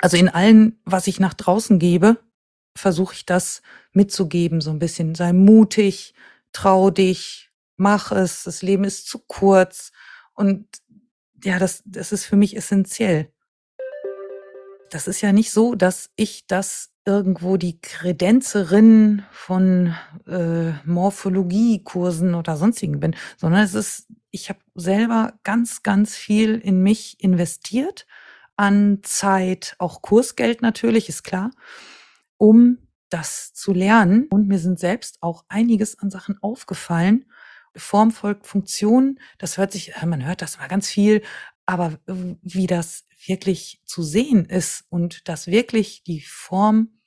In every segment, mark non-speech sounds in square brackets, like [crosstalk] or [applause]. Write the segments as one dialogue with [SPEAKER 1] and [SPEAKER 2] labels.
[SPEAKER 1] Also in allen, was ich nach draußen gebe, versuche ich das mitzugeben, so ein bisschen. Sei mutig, trau dich, mach es, das Leben ist zu kurz. Und ja, das, das ist für mich essentiell. Das ist ja nicht so, dass ich das irgendwo die Kredenzerin von äh, Morphologiekursen oder sonstigen bin, sondern es ist, ich habe selber ganz, ganz viel in mich investiert, an Zeit, auch Kursgeld natürlich, ist klar, um das zu lernen. Und mir sind selbst auch einiges an Sachen aufgefallen. Form folgt Funktion, das hört sich, man hört das mal ganz viel, aber wie das wirklich zu sehen ist und dass wirklich die Form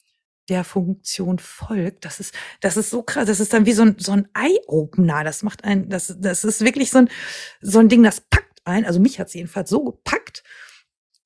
[SPEAKER 1] der Funktion folgt, das ist, das ist so krass, das ist dann wie so ein, so ein Eye-Opener, das macht ein, das, das ist wirklich so ein, so ein Ding, das packt ein, also mich hat es jedenfalls so gepackt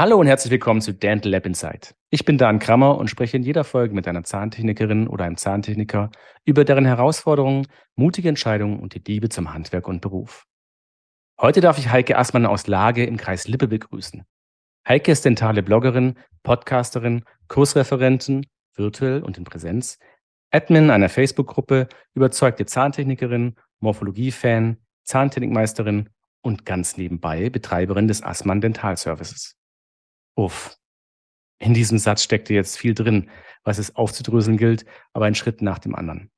[SPEAKER 2] Hallo und herzlich willkommen zu Dental Lab Insight. Ich bin Dan Krammer und spreche in jeder Folge mit einer Zahntechnikerin oder einem Zahntechniker über deren Herausforderungen, mutige Entscheidungen und die Liebe zum Handwerk und Beruf. Heute darf ich Heike Assmann aus Lage im Kreis Lippe begrüßen. Heike ist dentale Bloggerin, Podcasterin, Kursreferentin, virtuell und in Präsenz, Admin einer Facebook-Gruppe, überzeugte Zahntechnikerin, Morphologie-Fan, Zahntechnikmeisterin und ganz nebenbei Betreiberin des Assmann Dental Services. Uff. In diesem Satz steckte jetzt viel drin, was es aufzudröseln gilt, aber ein Schritt nach dem anderen.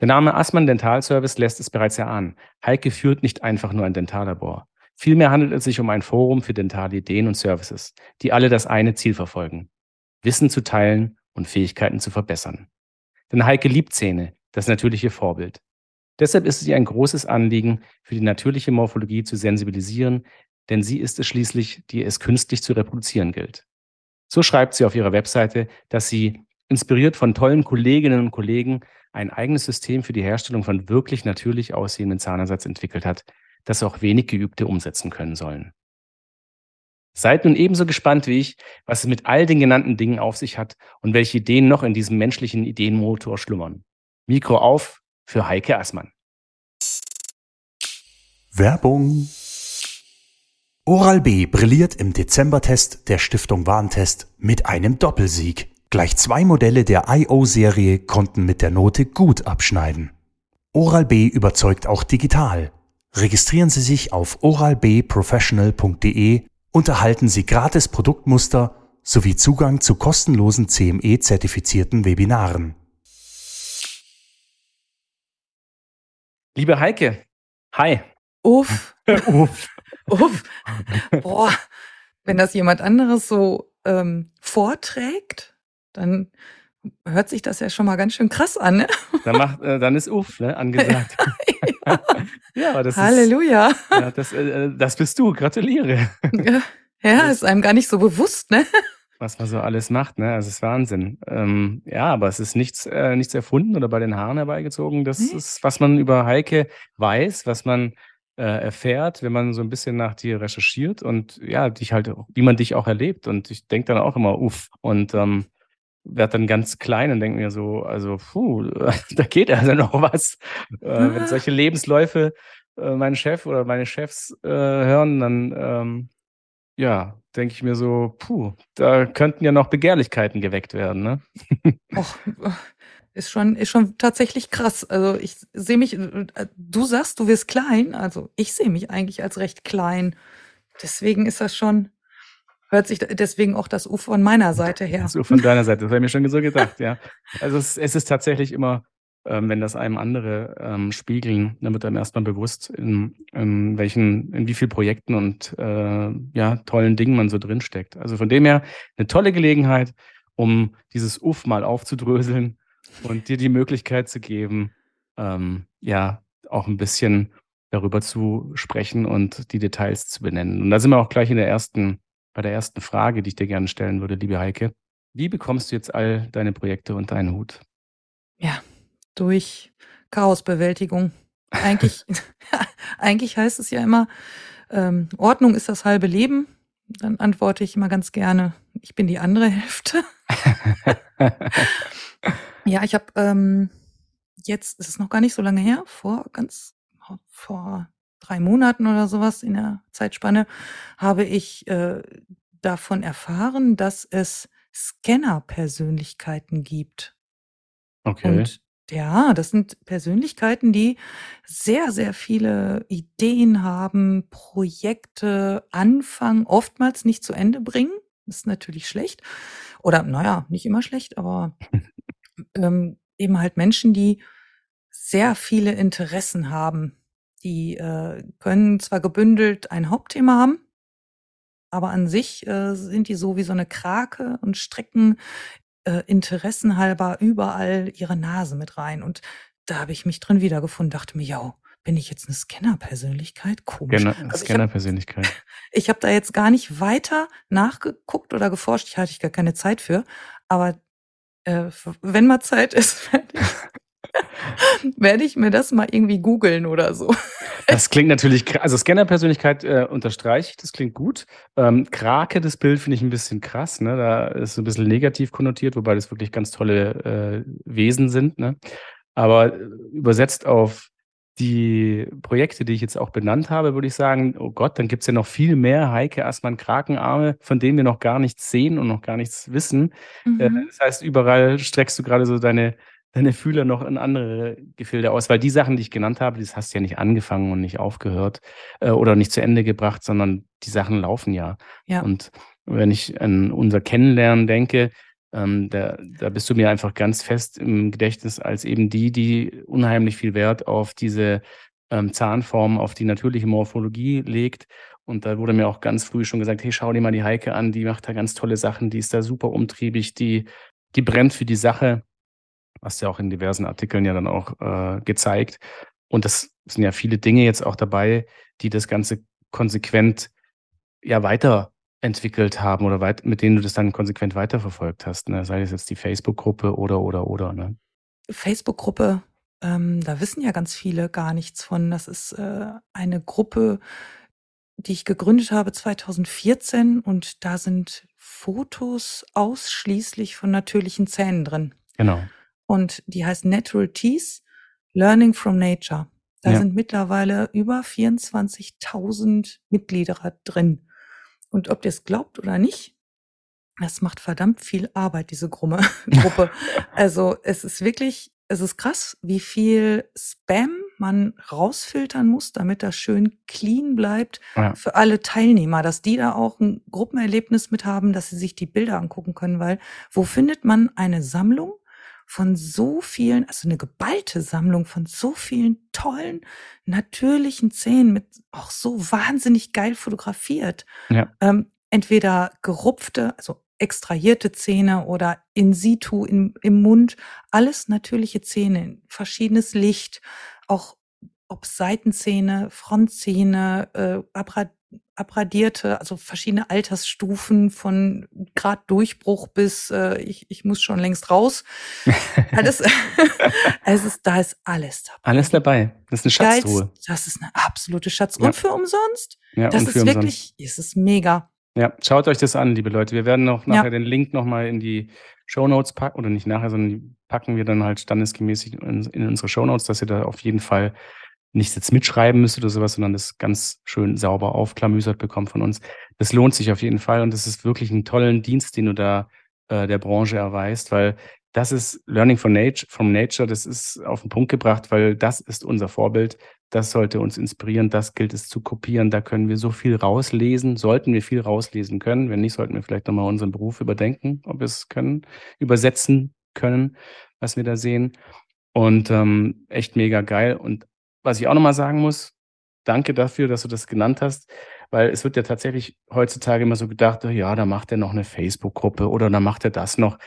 [SPEAKER 2] Der Name Assmann Dental Service lässt es bereits erahnen. Heike führt nicht einfach nur ein Dentallabor. Vielmehr handelt es sich um ein Forum für dentale Ideen und Services, die alle das eine Ziel verfolgen. Wissen zu teilen und Fähigkeiten zu verbessern. Denn Heike liebt Zähne, das natürliche Vorbild. Deshalb ist es ihr ein großes Anliegen, für die natürliche Morphologie zu sensibilisieren, denn sie ist es schließlich, die es künstlich zu reproduzieren gilt. So schreibt sie auf ihrer Webseite, dass sie, inspiriert von tollen Kolleginnen und Kollegen, ein eigenes System für die Herstellung von wirklich natürlich aussehenden Zahnersatz entwickelt hat, das auch wenig Geübte umsetzen können sollen. Seid nun ebenso gespannt wie ich, was es mit all den genannten Dingen auf sich hat und welche Ideen noch in diesem menschlichen Ideenmotor schlummern. Mikro auf für Heike Assmann.
[SPEAKER 3] Werbung. Oral B brilliert im Dezembertest der Stiftung Warentest mit einem Doppelsieg. Gleich zwei Modelle der IO-Serie konnten mit der Note gut abschneiden. Oral B überzeugt auch digital. Registrieren Sie sich auf oralbprofessional.de und erhalten Sie gratis Produktmuster sowie Zugang zu kostenlosen CME-zertifizierten Webinaren.
[SPEAKER 2] Liebe Heike, hi.
[SPEAKER 1] Uff. [laughs]
[SPEAKER 2] Uff.
[SPEAKER 1] Uff. Boah, wenn das jemand anderes so ähm, vorträgt, dann hört sich das ja schon mal ganz schön krass an. Ne?
[SPEAKER 2] Dann, macht, äh, dann ist Uff ne, angesagt. [laughs]
[SPEAKER 1] ja.
[SPEAKER 2] ja, das
[SPEAKER 1] Halleluja.
[SPEAKER 2] Ist, ja, das, äh, das bist du. Gratuliere.
[SPEAKER 1] Ja, ja ist einem gar nicht so bewusst, ne?
[SPEAKER 2] Was man so alles macht, ne? Das ist Wahnsinn. Ähm, ja, aber es ist nichts, äh, nichts erfunden oder bei den Haaren herbeigezogen. Das nee. ist, was man über Heike weiß, was man äh, erfährt, wenn man so ein bisschen nach dir recherchiert und ja, dich halt, wie man dich auch erlebt. Und ich denke dann auch immer, uff. Und ähm, werde dann ganz klein und denke mir so, also, puh, [laughs] da geht also noch was. Äh, wenn solche [laughs] Lebensläufe äh, mein Chef oder meine Chefs äh, hören, dann ähm, ja, denke ich mir so, puh, da könnten ja noch Begehrlichkeiten geweckt werden, ne?
[SPEAKER 1] Och, [laughs] ist schon, ist schon tatsächlich krass. Also ich sehe mich, du sagst, du wirst klein, also ich sehe mich eigentlich als recht klein. Deswegen ist das schon, hört sich deswegen auch das U von meiner Seite her.
[SPEAKER 2] So von deiner Seite, das habe ich mir schon so gedacht, ja. Also es, es ist tatsächlich immer, ähm, wenn das einem andere ähm, spiegeln, dann wird einem erstmal bewusst, in, in welchen, in wie vielen Projekten und äh, ja, tollen Dingen man so drinsteckt. Also von dem her eine tolle Gelegenheit, um dieses Uff mal aufzudröseln und dir die Möglichkeit zu geben, ähm, ja, auch ein bisschen darüber zu sprechen und die Details zu benennen. Und da sind wir auch gleich in der ersten bei der ersten Frage, die ich dir gerne stellen würde, liebe Heike. Wie bekommst du jetzt all deine Projekte unter einen Hut?
[SPEAKER 1] Ja, durch Chaosbewältigung. Eigentlich, [laughs] [laughs] eigentlich heißt es ja immer, ähm, Ordnung ist das halbe Leben. Dann antworte ich immer ganz gerne, ich bin die andere Hälfte. [laughs] ja, ich habe ähm, jetzt, ist es noch gar nicht so lange her, vor ganz vor drei Monaten oder sowas in der Zeitspanne, habe ich äh, davon erfahren, dass es Scanner-Persönlichkeiten gibt.
[SPEAKER 2] Okay.
[SPEAKER 1] Und ja, das sind Persönlichkeiten, die sehr, sehr viele Ideen haben, Projekte anfangen, oftmals nicht zu Ende bringen. Das ist natürlich schlecht. Oder naja, nicht immer schlecht, aber [laughs] ähm, eben halt Menschen, die sehr viele Interessen haben. Die äh, können zwar gebündelt ein Hauptthema haben, aber an sich äh, sind die so wie so eine Krake und strecken äh, interessenhalber überall ihre Nase mit rein. Und da habe ich mich drin wiedergefunden, dachte mir, ja, bin ich jetzt eine Scanner-Persönlichkeit? Komisch.
[SPEAKER 2] Scanner,
[SPEAKER 1] Also
[SPEAKER 2] Scanner-Persönlichkeit. [laughs]
[SPEAKER 1] ich habe da jetzt gar nicht weiter nachgeguckt oder geforscht. Ich hatte ich gar keine Zeit für. Aber äh, wenn mal Zeit ist, [laughs] werde ich, mir das mal irgendwie googeln oder so. [laughs]
[SPEAKER 2] Das klingt natürlich, also Scanner-Persönlichkeit äh, unterstreiche ich, das klingt gut. Ähm, Krake, das Bild finde ich ein bisschen krass, ne? Da ist ein bisschen negativ konnotiert, wobei das wirklich ganz tolle äh, Wesen sind, ne? Aber äh, übersetzt auf die Projekte, die ich jetzt auch benannt habe, würde ich sagen, oh Gott, dann gibt es ja noch viel mehr Heike Assmann Krakenarme, von denen wir noch gar nichts sehen und noch gar nichts wissen. Äh,
[SPEAKER 1] Mhm.
[SPEAKER 2] das heißt, überall streckst du gerade so deine, deine Fühler noch in andere Gefilde aus, weil die Sachen, die ich genannt habe, das hast du ja nicht angefangen und nicht aufgehört äh, oder nicht zu Ende gebracht, sondern die Sachen laufen ja.
[SPEAKER 1] Ja.
[SPEAKER 2] Und wenn ich an unser Kennenlernen denke, ähm, da, da bist du mir einfach ganz fest im Gedächtnis als eben die, die unheimlich viel Wert auf diese ähm, Zahnform, auf die natürliche Morphologie legt. Und da wurde mir auch ganz früh schon gesagt, hey, schau dir mal die Heike an, die macht da ganz tolle Sachen, die ist da super umtriebig, die, die brennt für die Sache. Hast ja auch in diversen Artikeln ja dann auch äh, gezeigt. Und das sind ja viele Dinge jetzt auch dabei, die das Ganze konsequent ja weiterentwickelt haben oder weit, mit denen du das dann konsequent weiterverfolgt hast. Ne? Sei es jetzt die Facebook-Gruppe oder oder oder. Ne?
[SPEAKER 1] Facebook-Gruppe, ähm, da wissen ja ganz viele gar nichts von. Das ist äh, eine Gruppe, die ich gegründet habe 2014 und da sind Fotos ausschließlich von natürlichen Zähnen drin.
[SPEAKER 2] Genau.
[SPEAKER 1] Und die heißt Natural Teeth, Learning from Nature. Da
[SPEAKER 2] Ja.
[SPEAKER 1] sind mittlerweile über 24.000 Mitglieder drin. Und ob ihr es glaubt oder nicht, das macht verdammt viel Arbeit, diese [laughs] Gruppe. Gruppe. [laughs] Also es ist wirklich, es ist krass, wie viel Spam man rausfiltern muss, damit das schön clean bleibt
[SPEAKER 2] Ja.
[SPEAKER 1] für alle Teilnehmer, dass die da auch ein Gruppenerlebnis mit haben, dass sie sich die Bilder angucken können, weil wo findet man eine Sammlung von so vielen, also eine geballte Sammlung von so vielen tollen, natürlichen Szenen mit auch so wahnsinnig geil fotografiert.
[SPEAKER 2] Ja.
[SPEAKER 1] Ähm, entweder gerupfte, also extrahierte Zähne oder in situ im, im Mund, alles natürliche Zähne, verschiedenes Licht, auch ob Seitenzähne, Frontzähne, äh, abra abradierte, also verschiedene Altersstufen von Grad Durchbruch bis äh, ich, ich muss schon längst raus. [laughs] Alles, [laughs] es ist, da ist alles dabei.
[SPEAKER 2] Alles dabei. Das ist eine Schatztruhe.
[SPEAKER 1] Das ist eine absolute Schatz.
[SPEAKER 2] Ja.
[SPEAKER 1] Und für umsonst.
[SPEAKER 2] Ja,
[SPEAKER 1] Das ist wirklich, es ist mega.
[SPEAKER 2] Ja, schaut euch das an, liebe Leute. Wir werden noch
[SPEAKER 1] Ja.
[SPEAKER 2] nachher den Link nochmal in die Shownotes packen, oder nicht nachher, sondern die packen wir dann halt standesgemäß in, in unsere Shownotes, dass ihr da auf jeden Fall nicht jetzt mitschreiben müsst oder sowas, sondern das ganz schön sauber aufklamüsert bekommt von uns. Das lohnt sich auf jeden Fall und das ist wirklich ein tollen Dienst, den du da äh, der Branche erweist, weil das ist Learning from Nature, from Nature, das ist auf den Punkt gebracht, weil das ist unser Vorbild. Das sollte uns inspirieren, das gilt es zu kopieren. Da können wir so viel rauslesen, sollten wir viel rauslesen können. Wenn nicht, sollten wir vielleicht nochmal unseren Beruf überdenken, ob wir es können, übersetzen können, was wir da sehen. Und ähm, echt mega geil. Und was ich auch nochmal sagen muss, danke dafür, dass du das genannt hast, weil es wird ja tatsächlich heutzutage immer so gedacht, oh ja, da macht er noch eine Facebook-Gruppe oder da macht er das noch.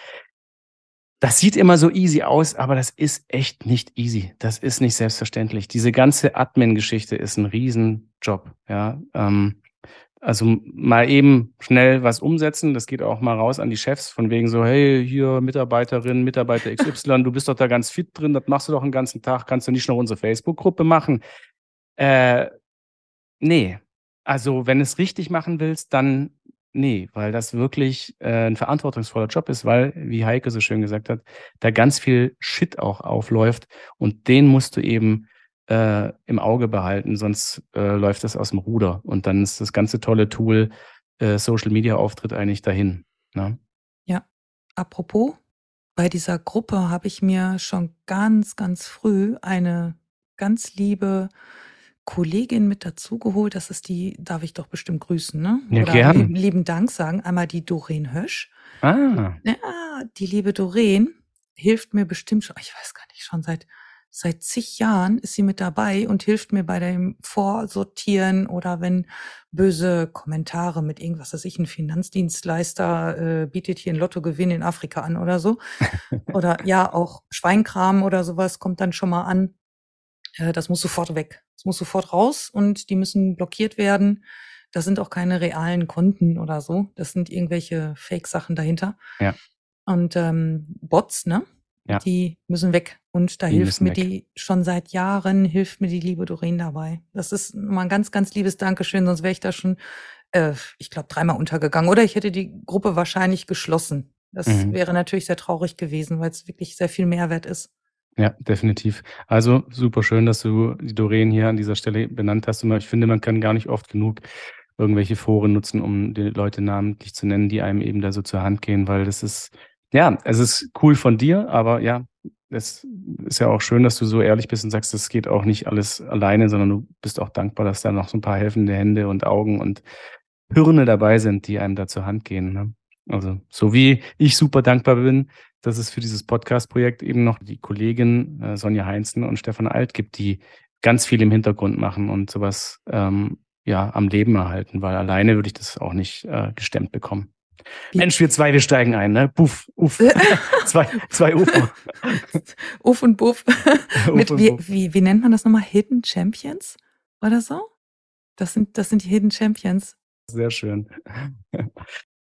[SPEAKER 2] Das sieht immer so easy aus, aber das ist echt nicht easy. Das ist nicht selbstverständlich. Diese ganze Admin-Geschichte ist ein Riesenjob. Ja, ähm, also mal eben schnell was umsetzen. Das geht auch mal raus an die Chefs, von wegen so, hey, hier Mitarbeiterin, Mitarbeiter XY, [laughs] du bist doch da ganz fit drin, das machst du doch den ganzen Tag, kannst du nicht noch unsere Facebook-Gruppe machen? Äh, nee. Also, wenn es richtig machen willst, dann nee, weil das wirklich äh, ein verantwortungsvoller Job ist, weil, wie Heike so schön gesagt hat, da ganz viel Shit auch aufläuft und den musst du eben äh, im Auge behalten, sonst äh, läuft das aus dem Ruder und dann ist das ganze tolle Tool äh, Social Media Auftritt eigentlich dahin. Ne?
[SPEAKER 1] Ja, apropos, bei dieser Gruppe habe ich mir schon ganz, ganz früh eine ganz liebe Kollegin mit dazugeholt. Das ist die, darf ich doch bestimmt grüßen, ne?
[SPEAKER 2] Ja,
[SPEAKER 1] Oder
[SPEAKER 2] gern.
[SPEAKER 1] lieben, lieben Dank sagen. Einmal die Doreen Hösch.
[SPEAKER 2] Ah,
[SPEAKER 1] Ja, die liebe Doreen hilft mir bestimmt schon, ich weiß gar nicht, schon seit Seit zig Jahren ist sie mit dabei und hilft mir bei dem Vorsortieren oder wenn böse Kommentare mit irgendwas, weiß ich, ein Finanzdienstleister äh, bietet hier ein Lottogewinn in Afrika an oder so. [laughs] oder ja, auch Schweinkram oder sowas kommt dann schon mal an. Äh, das muss sofort weg. Das muss sofort raus und die müssen blockiert werden. Das sind auch keine realen Konten oder so. Das sind irgendwelche Fake-Sachen dahinter.
[SPEAKER 2] Ja.
[SPEAKER 1] Und ähm, Bots, ne?
[SPEAKER 2] Ja.
[SPEAKER 1] Die müssen weg. Und da
[SPEAKER 2] Die
[SPEAKER 1] hilft mir
[SPEAKER 2] weg.
[SPEAKER 1] die schon seit Jahren, hilft mir die liebe Doreen dabei. Das ist mal ein ganz, ganz liebes Dankeschön, sonst wäre ich da schon, äh, ich glaube, dreimal untergegangen. Oder ich hätte die Gruppe wahrscheinlich geschlossen. Das
[SPEAKER 2] Mhm.
[SPEAKER 1] wäre natürlich sehr traurig gewesen, weil es wirklich sehr viel Mehrwert ist.
[SPEAKER 2] Ja, definitiv. Also super schön, dass du die Doreen hier an dieser Stelle benannt hast. Und ich finde, man kann gar nicht oft genug irgendwelche Foren nutzen, um die Leute namentlich zu nennen, die einem eben da so zur Hand gehen, weil das ist, ja, es ist cool von dir, aber ja, es ist ja auch schön, dass du so ehrlich bist und sagst, das geht auch nicht alles alleine, sondern du bist auch dankbar, dass da noch so ein paar helfende Hände und Augen und Hirne dabei sind, die einem da zur Hand gehen. Ne? Also, so wie ich super dankbar bin, dass es für dieses Podcast-Projekt eben noch die Kollegin äh, Sonja Heinzen und Stefan Alt gibt, die ganz viel im Hintergrund machen und sowas ähm, ja am Leben erhalten, weil alleine würde ich das auch nicht äh, gestemmt bekommen.
[SPEAKER 1] Wie-
[SPEAKER 2] Mensch, wir zwei, wir steigen ein, ne? Puff, uff. [laughs] zwei, zwei Ufer. [laughs]
[SPEAKER 1] Uff und Buff. [laughs] Mit,
[SPEAKER 2] und
[SPEAKER 1] wie, wie, wie nennt man das nochmal? Hidden Champions? Oder so? Das sind, das sind die Hidden Champions.
[SPEAKER 2] Sehr schön.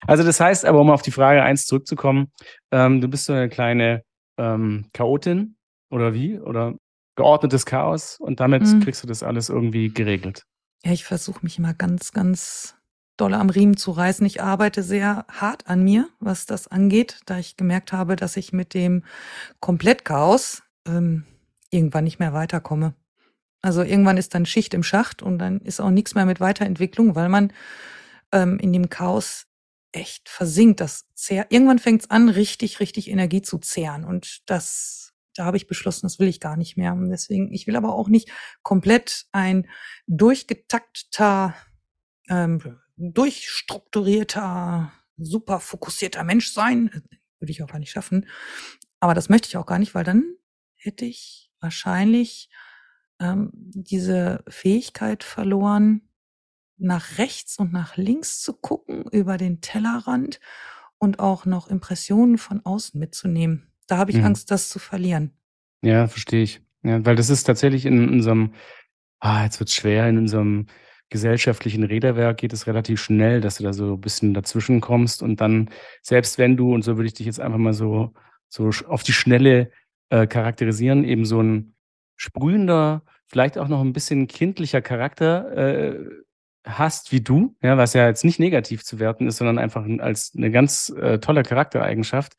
[SPEAKER 2] Also das heißt aber, um auf die Frage eins zurückzukommen, ähm, du bist so eine kleine ähm, Chaotin oder wie? Oder geordnetes Chaos und damit
[SPEAKER 1] Mhm.
[SPEAKER 2] kriegst du das alles irgendwie geregelt.
[SPEAKER 1] Ja, ich versuche mich immer ganz, ganz doll am Riemen zu reißen. Ich arbeite sehr hart an mir, was das angeht, da ich gemerkt habe, dass ich mit dem Komplettchaos ähm, irgendwann nicht mehr weiterkomme. Also irgendwann ist dann Schicht im Schacht und dann ist auch nichts mehr mit Weiterentwicklung, weil man ähm, in dem Chaos echt versinkt. Das zehr irgendwann fängt es an, richtig, richtig Energie zu zehren. Und das, da habe ich beschlossen, das will ich gar nicht mehr. Und deswegen, ich will aber auch nicht komplett ein durchgetakteter, ähm, durchstrukturierter, super fokussierter Mensch sein. Würde ich auch gar nicht schaffen. Aber das möchte ich auch gar nicht, weil dann hätte ich wahrscheinlich ähm, diese Fähigkeit verloren, nach rechts und nach links zu gucken, über den Tellerrand und auch noch Impressionen von außen mitzunehmen. Da habe ich
[SPEAKER 2] Mhm.
[SPEAKER 1] Angst, das zu verlieren.
[SPEAKER 2] Ja, verstehe ich. Ja, weil das ist tatsächlich in unserem, ah, jetzt wird's schwer, in unserem gesellschaftlichen Räderwerk geht es relativ schnell, dass du da so ein bisschen dazwischen kommst. Und dann, selbst wenn du, und so würde ich dich jetzt einfach mal so, so auf die Schnelle äh, charakterisieren, eben so ein sprühender, vielleicht auch noch ein bisschen kindlicher Charakter äh, hast wie du, ja, was ja jetzt nicht negativ zu werten ist, sondern einfach als eine ganz äh, tolle Charaktereigenschaft,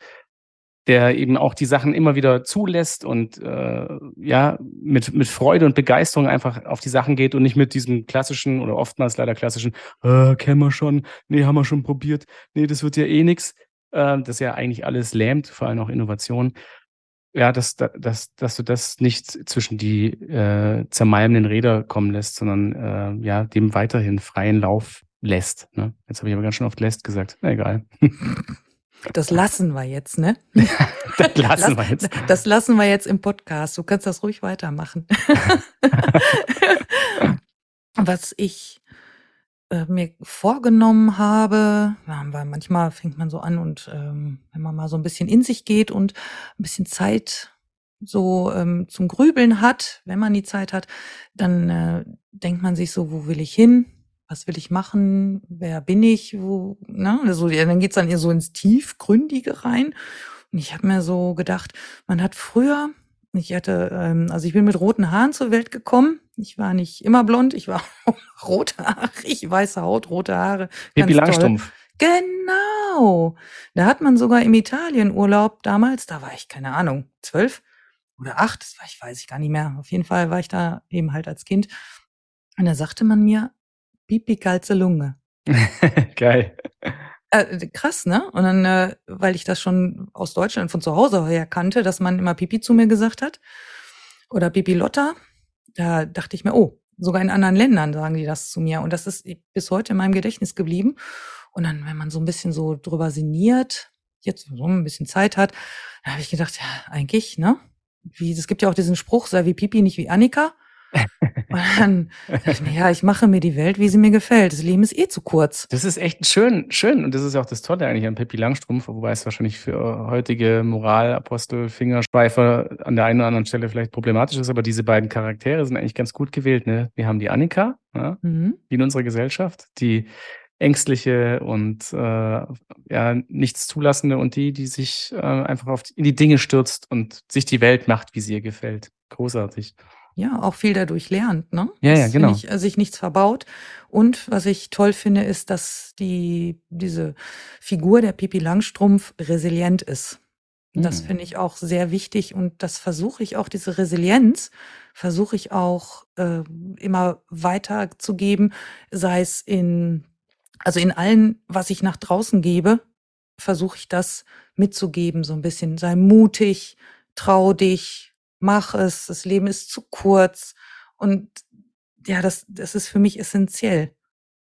[SPEAKER 2] der eben auch die Sachen immer wieder zulässt und äh, ja, mit, mit Freude und Begeisterung einfach auf die Sachen geht und nicht mit diesem klassischen oder oftmals leider klassischen, äh, kennen wir schon, nee, haben wir schon probiert, nee, das wird ja eh nix, äh, das ja eigentlich alles lähmt, vor allem auch Innovation. Ja, dass, dass, dass du das nicht zwischen die äh, zermalmenden Räder kommen lässt, sondern äh, ja, dem weiterhin freien Lauf lässt. Ne? Jetzt habe ich aber ganz schön oft lässt gesagt. Na egal. [laughs]
[SPEAKER 1] Das lassen wir jetzt, ne? [laughs]
[SPEAKER 2] das lassen wir jetzt. [laughs]
[SPEAKER 1] Das lassen wir jetzt im Podcast. Du kannst das ruhig weitermachen. [laughs] Was ich äh, mir vorgenommen habe, weil manchmal fängt man so an und ähm, wenn man mal so ein bisschen in sich geht und ein bisschen Zeit so ähm, zum Grübeln hat, wenn man die Zeit hat, dann äh, denkt man sich so, wo will ich hin? Was will ich machen, wer bin ich, wo, ne? Also, dann geht's dann eher so ins Tiefgründige rein. Und ich habe mir so gedacht, man hat früher, ich hatte, ähm, also ich bin mit roten Haaren zur Welt gekommen. Ich war nicht immer blond, ich war [laughs] rothaarig, weiße Haut, rote Haare.
[SPEAKER 2] Pippi Langstrumpf.
[SPEAKER 1] Genau. Da hat man sogar im Italienurlaub damals, da war ich, keine Ahnung, zwölf oder acht, das war ich, weiß ich gar nicht mehr. Auf jeden Fall war ich da eben halt als Kind. Und da sagte man mir, Pipi kalze Lunge. [laughs]
[SPEAKER 2] Geil.
[SPEAKER 1] Äh, krass, ne? Und dann, äh, weil ich das schon aus Deutschland von zu Hause her kannte, dass man immer Pipi zu mir gesagt hat. Oder Pipi Lotta. Da dachte ich mir, oh, sogar in anderen Ländern sagen die das zu mir. Und das ist bis heute in meinem Gedächtnis geblieben. Und dann, wenn man so ein bisschen so drüber sinniert, jetzt so ein bisschen Zeit hat, da habe ich gedacht, ja, eigentlich, ne? Wie, es gibt ja auch diesen Spruch, sei wie Pipi, nicht wie Annika. Und dann dachte ich mir, ja, ich mache mir die Welt, wie sie mir gefällt. Das Leben ist eh zu kurz.
[SPEAKER 2] Das ist echt schön, schön. Und das ist auch das Tolle eigentlich an Pippi Langstrumpf, wobei es wahrscheinlich für heutige Moralapostel, Fingerschweifer an der einen oder anderen Stelle vielleicht problematisch ist, aber diese beiden Charaktere sind eigentlich ganz gut gewählt. Ne? Wir haben die Annika, ja, mhm. die in unserer Gesellschaft, die ängstliche und äh, ja nichts zulassende und die, die sich äh, einfach auf, in die Dinge stürzt und sich die Welt macht, wie sie ihr gefällt. Großartig
[SPEAKER 1] ja auch viel dadurch lernt, ne?
[SPEAKER 2] Ja, ja, genau.
[SPEAKER 1] Ich, sich nichts verbaut. Und was ich toll finde, ist, dass die, diese Figur der Pipi Langstrumpf resilient ist. Das mhm. finde ich auch sehr wichtig und das versuche ich auch, diese Resilienz versuche ich auch äh, immer weiterzugeben, sei es in, also in allen, was ich nach draußen gebe, versuche ich das mitzugeben, so ein bisschen. Sei mutig, trau dich, mach es, das Leben ist zu kurz. Und ja, das, das ist für mich essentiell.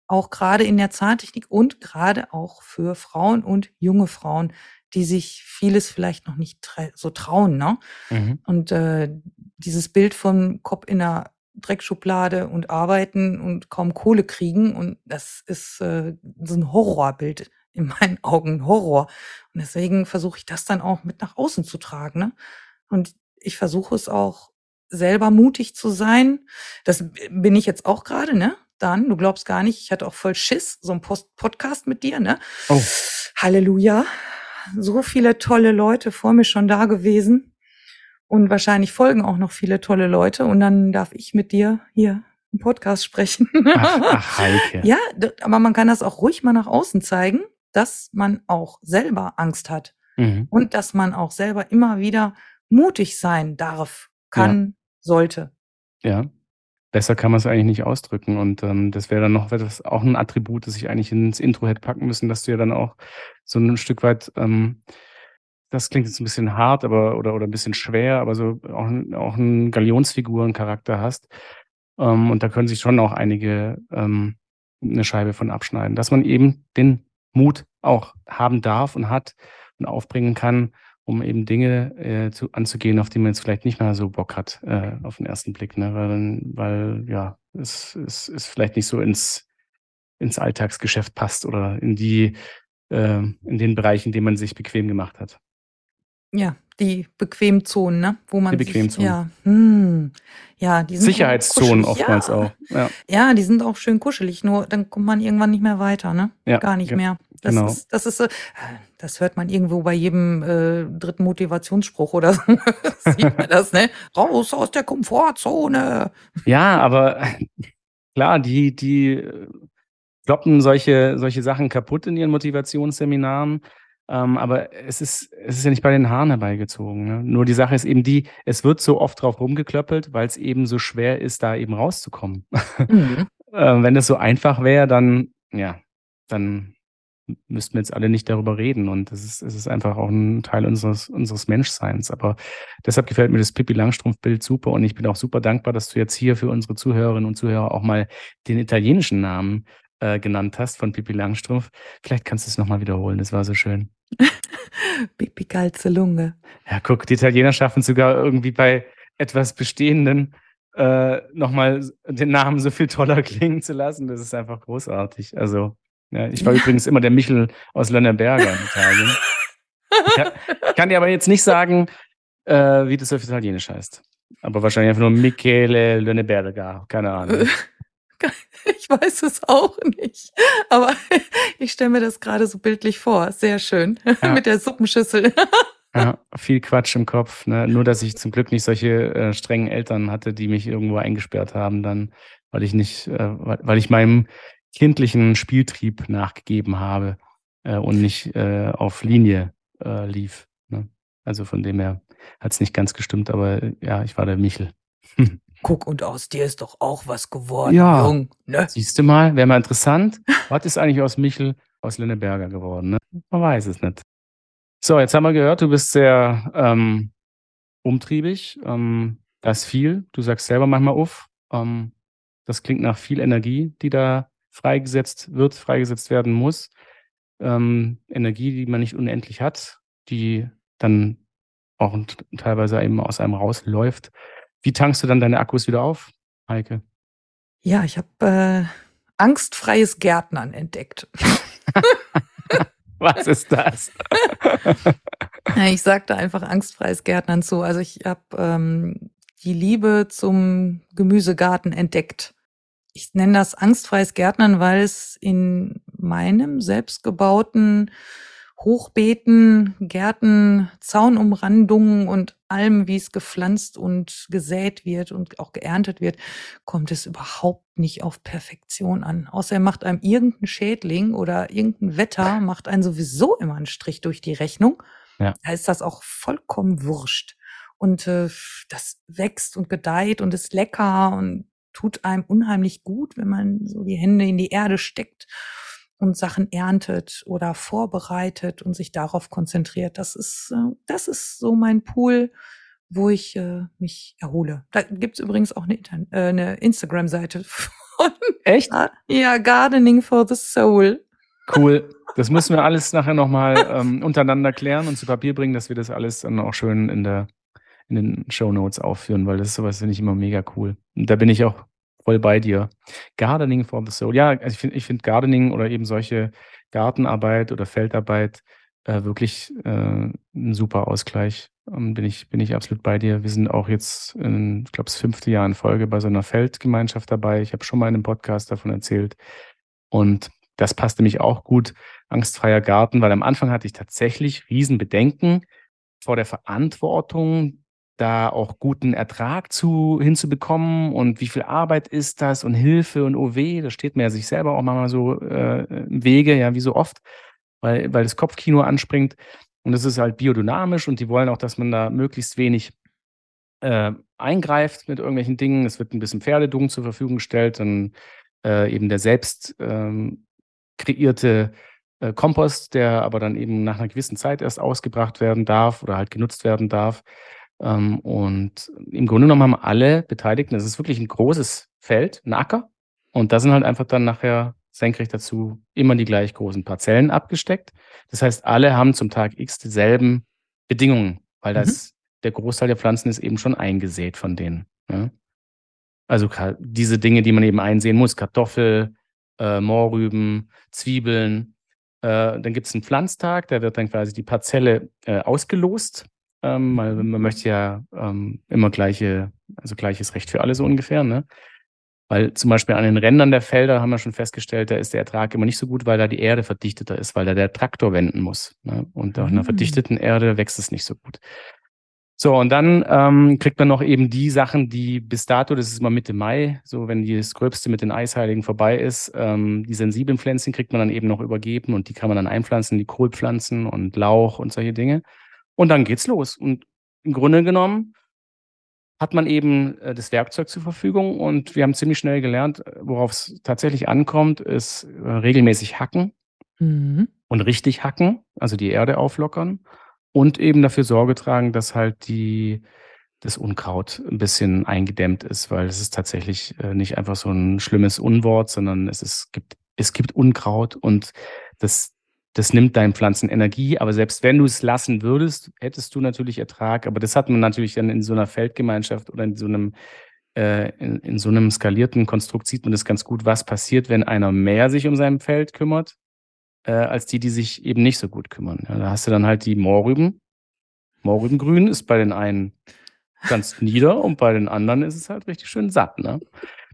[SPEAKER 1] Auch gerade in der Zahntechnik und gerade auch für Frauen und junge Frauen, die sich vieles vielleicht noch nicht so trauen. Ne? Mhm. Und äh, dieses Bild von Kopf in der Dreckschublade und arbeiten und kaum Kohle kriegen. Und das ist äh, so ein Horrorbild in meinen Augen, Horror. Und deswegen versuche ich das dann auch mit nach außen zu tragen. Ne? Und ich versuche es auch selber mutig zu sein. Das bin ich jetzt auch gerade, ne? Dann, du glaubst gar nicht, ich hatte auch voll Schiss, so ein Post Podcast mit dir, ne? Oh. Halleluja. So viele tolle Leute vor mir schon da gewesen. Und wahrscheinlich folgen auch noch viele tolle Leute. Und dann darf ich mit dir hier im Podcast sprechen.
[SPEAKER 2] Ach, ach [laughs] Heike.
[SPEAKER 1] Ja, aber man kann das auch ruhig mal nach außen zeigen, dass man auch selber Angst hat. Mhm. Und dass man auch selber immer wieder mutig sein darf, kann, ja. sollte.
[SPEAKER 2] Ja. Besser kann man es eigentlich nicht ausdrücken. Und ähm, das wäre dann noch etwas, auch ein Attribut, das ich eigentlich ins Intro hätte packen müssen, dass du ja dann auch so ein Stück weit, ähm, das klingt jetzt ein bisschen hart, aber oder, oder ein bisschen schwer, aber so auch, auch einen Galionsfigurencharakter hast. Ähm, und da können sich schon auch einige ähm, eine Scheibe von abschneiden. Dass man eben den Mut auch haben darf und hat und aufbringen kann, um eben Dinge äh, zu, anzugehen, auf die man jetzt vielleicht nicht mehr so Bock hat äh, auf den ersten Blick, ne? weil, weil ja, es, es, es vielleicht nicht so ins, ins Alltagsgeschäft passt oder in die, äh, in den Bereichen, in denen man sich bequem gemacht hat.
[SPEAKER 1] Ja, die Bequemzonen, ne? Wo man
[SPEAKER 2] die Bequemzonen.
[SPEAKER 1] ja, hm, ja, die sind
[SPEAKER 2] Sicherheitszonen oftmals
[SPEAKER 1] ja.
[SPEAKER 2] auch.
[SPEAKER 1] Ja. ja, die sind auch schön kuschelig, nur dann kommt man irgendwann nicht mehr weiter, ne? Ja, Gar nicht mehr. Das genau. ist, das ist das hört man irgendwo bei jedem äh, dritten Motivationsspruch oder so. [laughs] Sieht man das, ne? Raus aus der Komfortzone.
[SPEAKER 2] Ja, aber klar, die, die kloppen solche, solche Sachen kaputt in ihren Motivationsseminaren. Ähm, aber es ist, es ist ja nicht bei den Haaren herbeigezogen. Ne? Nur die Sache ist eben die, es wird so oft drauf rumgeklöppelt, weil es eben so schwer ist, da eben rauszukommen. Mhm. [laughs] äh, wenn es so einfach wäre, dann, ja, dann müssten wir jetzt alle nicht darüber reden. Und es ist, es ist einfach auch ein Teil unseres, unseres Menschseins. Aber deshalb gefällt mir das Pippi Langstrumpf-Bild super. Und ich bin auch super dankbar, dass du jetzt hier für unsere Zuhörerinnen und Zuhörer auch mal den italienischen Namen äh, genannt hast von Pippi Langstrumpf. Vielleicht kannst du es nochmal wiederholen, das war so schön. [laughs]
[SPEAKER 1] Pippi Calze Lunge.
[SPEAKER 2] Ja, guck, die Italiener schaffen sogar irgendwie bei etwas Bestehenden äh, nochmal den Namen so viel toller [laughs] klingen zu lassen. Das ist einfach großartig. Also, ja, ich war ja. [laughs] übrigens immer der Michel aus Lönneberger in Italien. ich kann, kann dir aber jetzt nicht sagen, äh, wie das auf Italienisch heißt. Aber wahrscheinlich einfach nur Michele Lönneberger, keine Ahnung. [laughs]
[SPEAKER 1] ich weiß es auch nicht. Aber [laughs] ich stelle mir das gerade so bildlich vor. Sehr schön. [laughs] Ja. Mit der Suppenschüssel.
[SPEAKER 2] Ja, viel Quatsch im Kopf. Ne? Nur, dass ich zum Glück nicht solche äh, strengen Eltern hatte, die mich irgendwo eingesperrt haben, dann, weil ich nicht, äh, weil ich meinem kindlichen Spieltrieb nachgegeben habe äh, und nicht äh, auf Linie äh, lief. Ne? Also von dem her hat es nicht ganz gestimmt, aber äh, ja, ich war der Michel.
[SPEAKER 1] Guck, und aus dir ist doch auch was geworden,
[SPEAKER 2] ja. Jung. Ne? Siehst du mal, wäre mal interessant. [laughs] was ist eigentlich aus Michel, aus Lenneberger geworden? Ne? Man weiß es nicht. So, jetzt haben wir gehört, du bist sehr ähm, umtriebig. Ähm, das ist viel. Du sagst selber manchmal uff. Ähm, das klingt nach viel Energie, die da freigesetzt wird, freigesetzt werden muss. Ähm, Energie, die man nicht unendlich hat, die dann auch teilweise eben aus einem rausläuft. Wie tankst du dann deine Akkus wieder auf, Heike?
[SPEAKER 1] Ja, ich habe äh, angstfreies Gärtnern entdeckt. [laughs]
[SPEAKER 2] Was ist das? [laughs]
[SPEAKER 1] ich sagte einfach angstfreies Gärtnern zu. Also ich habe ähm, die Liebe zum Gemüsegarten entdeckt. Ich nenne das angstfreies Gärtnern, weil es in meinem selbstgebauten Hochbeeten, Gärten, Zaunumrandungen und allem, wie es gepflanzt und gesät wird und auch geerntet wird, kommt es überhaupt nicht auf Perfektion an. Außer er macht einem irgendein Schädling oder irgendein Wetter, macht einen sowieso immer einen Strich durch die Rechnung. Ja. Da ist das auch vollkommen wurscht. Und äh, das wächst und gedeiht und ist lecker und tut einem unheimlich gut, wenn man so die Hände in die Erde steckt und Sachen erntet oder vorbereitet und sich darauf konzentriert. Das ist, äh, das ist so mein Pool, wo ich äh, mich erhole. Da gibt's übrigens auch eine, äh, eine Instagram-Seite [laughs] von.
[SPEAKER 2] Echt?
[SPEAKER 1] Ja, Gardening for the Soul.
[SPEAKER 2] Cool. Das müssen wir [laughs] alles nachher nochmal ähm, untereinander klären und zu Papier bringen, dass wir das alles dann auch schön in der in den Show Notes aufführen, weil das ist sowas finde ich immer mega cool. Und da bin ich auch voll bei dir. Gardening for the Soul. Ja, also ich finde ich find Gardening oder eben solche Gartenarbeit oder Feldarbeit äh, wirklich äh, ein super Ausgleich. Ähm, bin, ich, bin ich absolut bei dir. Wir sind auch jetzt, in, ich glaube, das fünfte Jahr in Folge bei so einer Feldgemeinschaft dabei. Ich habe schon mal in einem Podcast davon erzählt. Und das passte mich auch gut. Angstfreier Garten, weil am Anfang hatte ich tatsächlich Riesenbedenken vor der Verantwortung, da auch guten Ertrag zu, hinzubekommen und wie viel Arbeit ist das und Hilfe und OW, das steht mir ja sich selber auch manchmal so äh, im Wege, ja, wie so oft, weil, weil das Kopfkino anspringt und es ist halt biodynamisch und die wollen auch, dass man da möglichst wenig äh, eingreift mit irgendwelchen Dingen. Es wird ein bisschen Pferdedung zur Verfügung gestellt, dann äh, eben der selbst ähm, kreierte äh, Kompost, der aber dann eben nach einer gewissen Zeit erst ausgebracht werden darf oder halt genutzt werden darf. Ähm, und im Grunde genommen haben alle Beteiligten, das ist wirklich ein großes Feld, ein Acker. Und da sind halt einfach dann nachher senkrecht dazu immer die gleich großen Parzellen abgesteckt. Das heißt, alle haben zum Tag X dieselben Bedingungen, weil das, mhm. der Großteil der Pflanzen ist eben schon eingesät von denen. Ja? Also diese Dinge, die man eben einsehen muss, Kartoffel, äh, Mohrrüben, Zwiebeln. Äh, dann gibt es einen Pflanztag, da wird dann quasi die Parzelle äh, ausgelost ähm, weil man möchte ja ähm, immer gleiche, also gleiches Recht für alle so ungefähr, ne? Weil zum Beispiel an den Rändern der Felder haben wir schon festgestellt, da ist der Ertrag immer nicht so gut, weil da die Erde verdichteter ist, weil da der Traktor wenden muss. Ne? Und auf einer mhm. verdichteten Erde wächst es nicht so gut. So, und dann ähm, kriegt man noch eben die Sachen, die bis dato, das ist mal Mitte Mai, so wenn das Gröbste mit den Eisheiligen vorbei ist, ähm, die sensiblen Pflänzchen kriegt man dann eben noch übergeben und die kann man dann einpflanzen, die Kohlpflanzen und Lauch und solche Dinge. Und dann geht's los. Und im Grunde genommen hat man eben äh, das Werkzeug zur Verfügung und wir haben ziemlich schnell gelernt, äh, worauf es tatsächlich ankommt, ist äh, regelmäßig hacken mhm. und richtig hacken, also die Erde auflockern und eben dafür Sorge tragen, dass halt die das Unkraut ein bisschen eingedämmt ist, weil es ist tatsächlich nicht einfach so ein schlimmes Unwort, sondern es ist, gibt, es gibt Unkraut und das das nimmt deinen Pflanzen Energie, aber selbst wenn du es lassen würdest, hättest du natürlich Ertrag. Aber das hat man natürlich dann in so einer Feldgemeinschaft oder in so einem äh, in, in, so einem skalierten Konstrukt sieht man das ganz gut, was passiert, wenn einer mehr sich um sein Feld kümmert, äh, als die, die sich eben nicht so gut kümmern. Ja, da hast du dann halt die Moorrüben. Moorrübengrün ist bei den einen ganz [laughs] nieder und bei den anderen ist es halt richtig schön satt. Ne?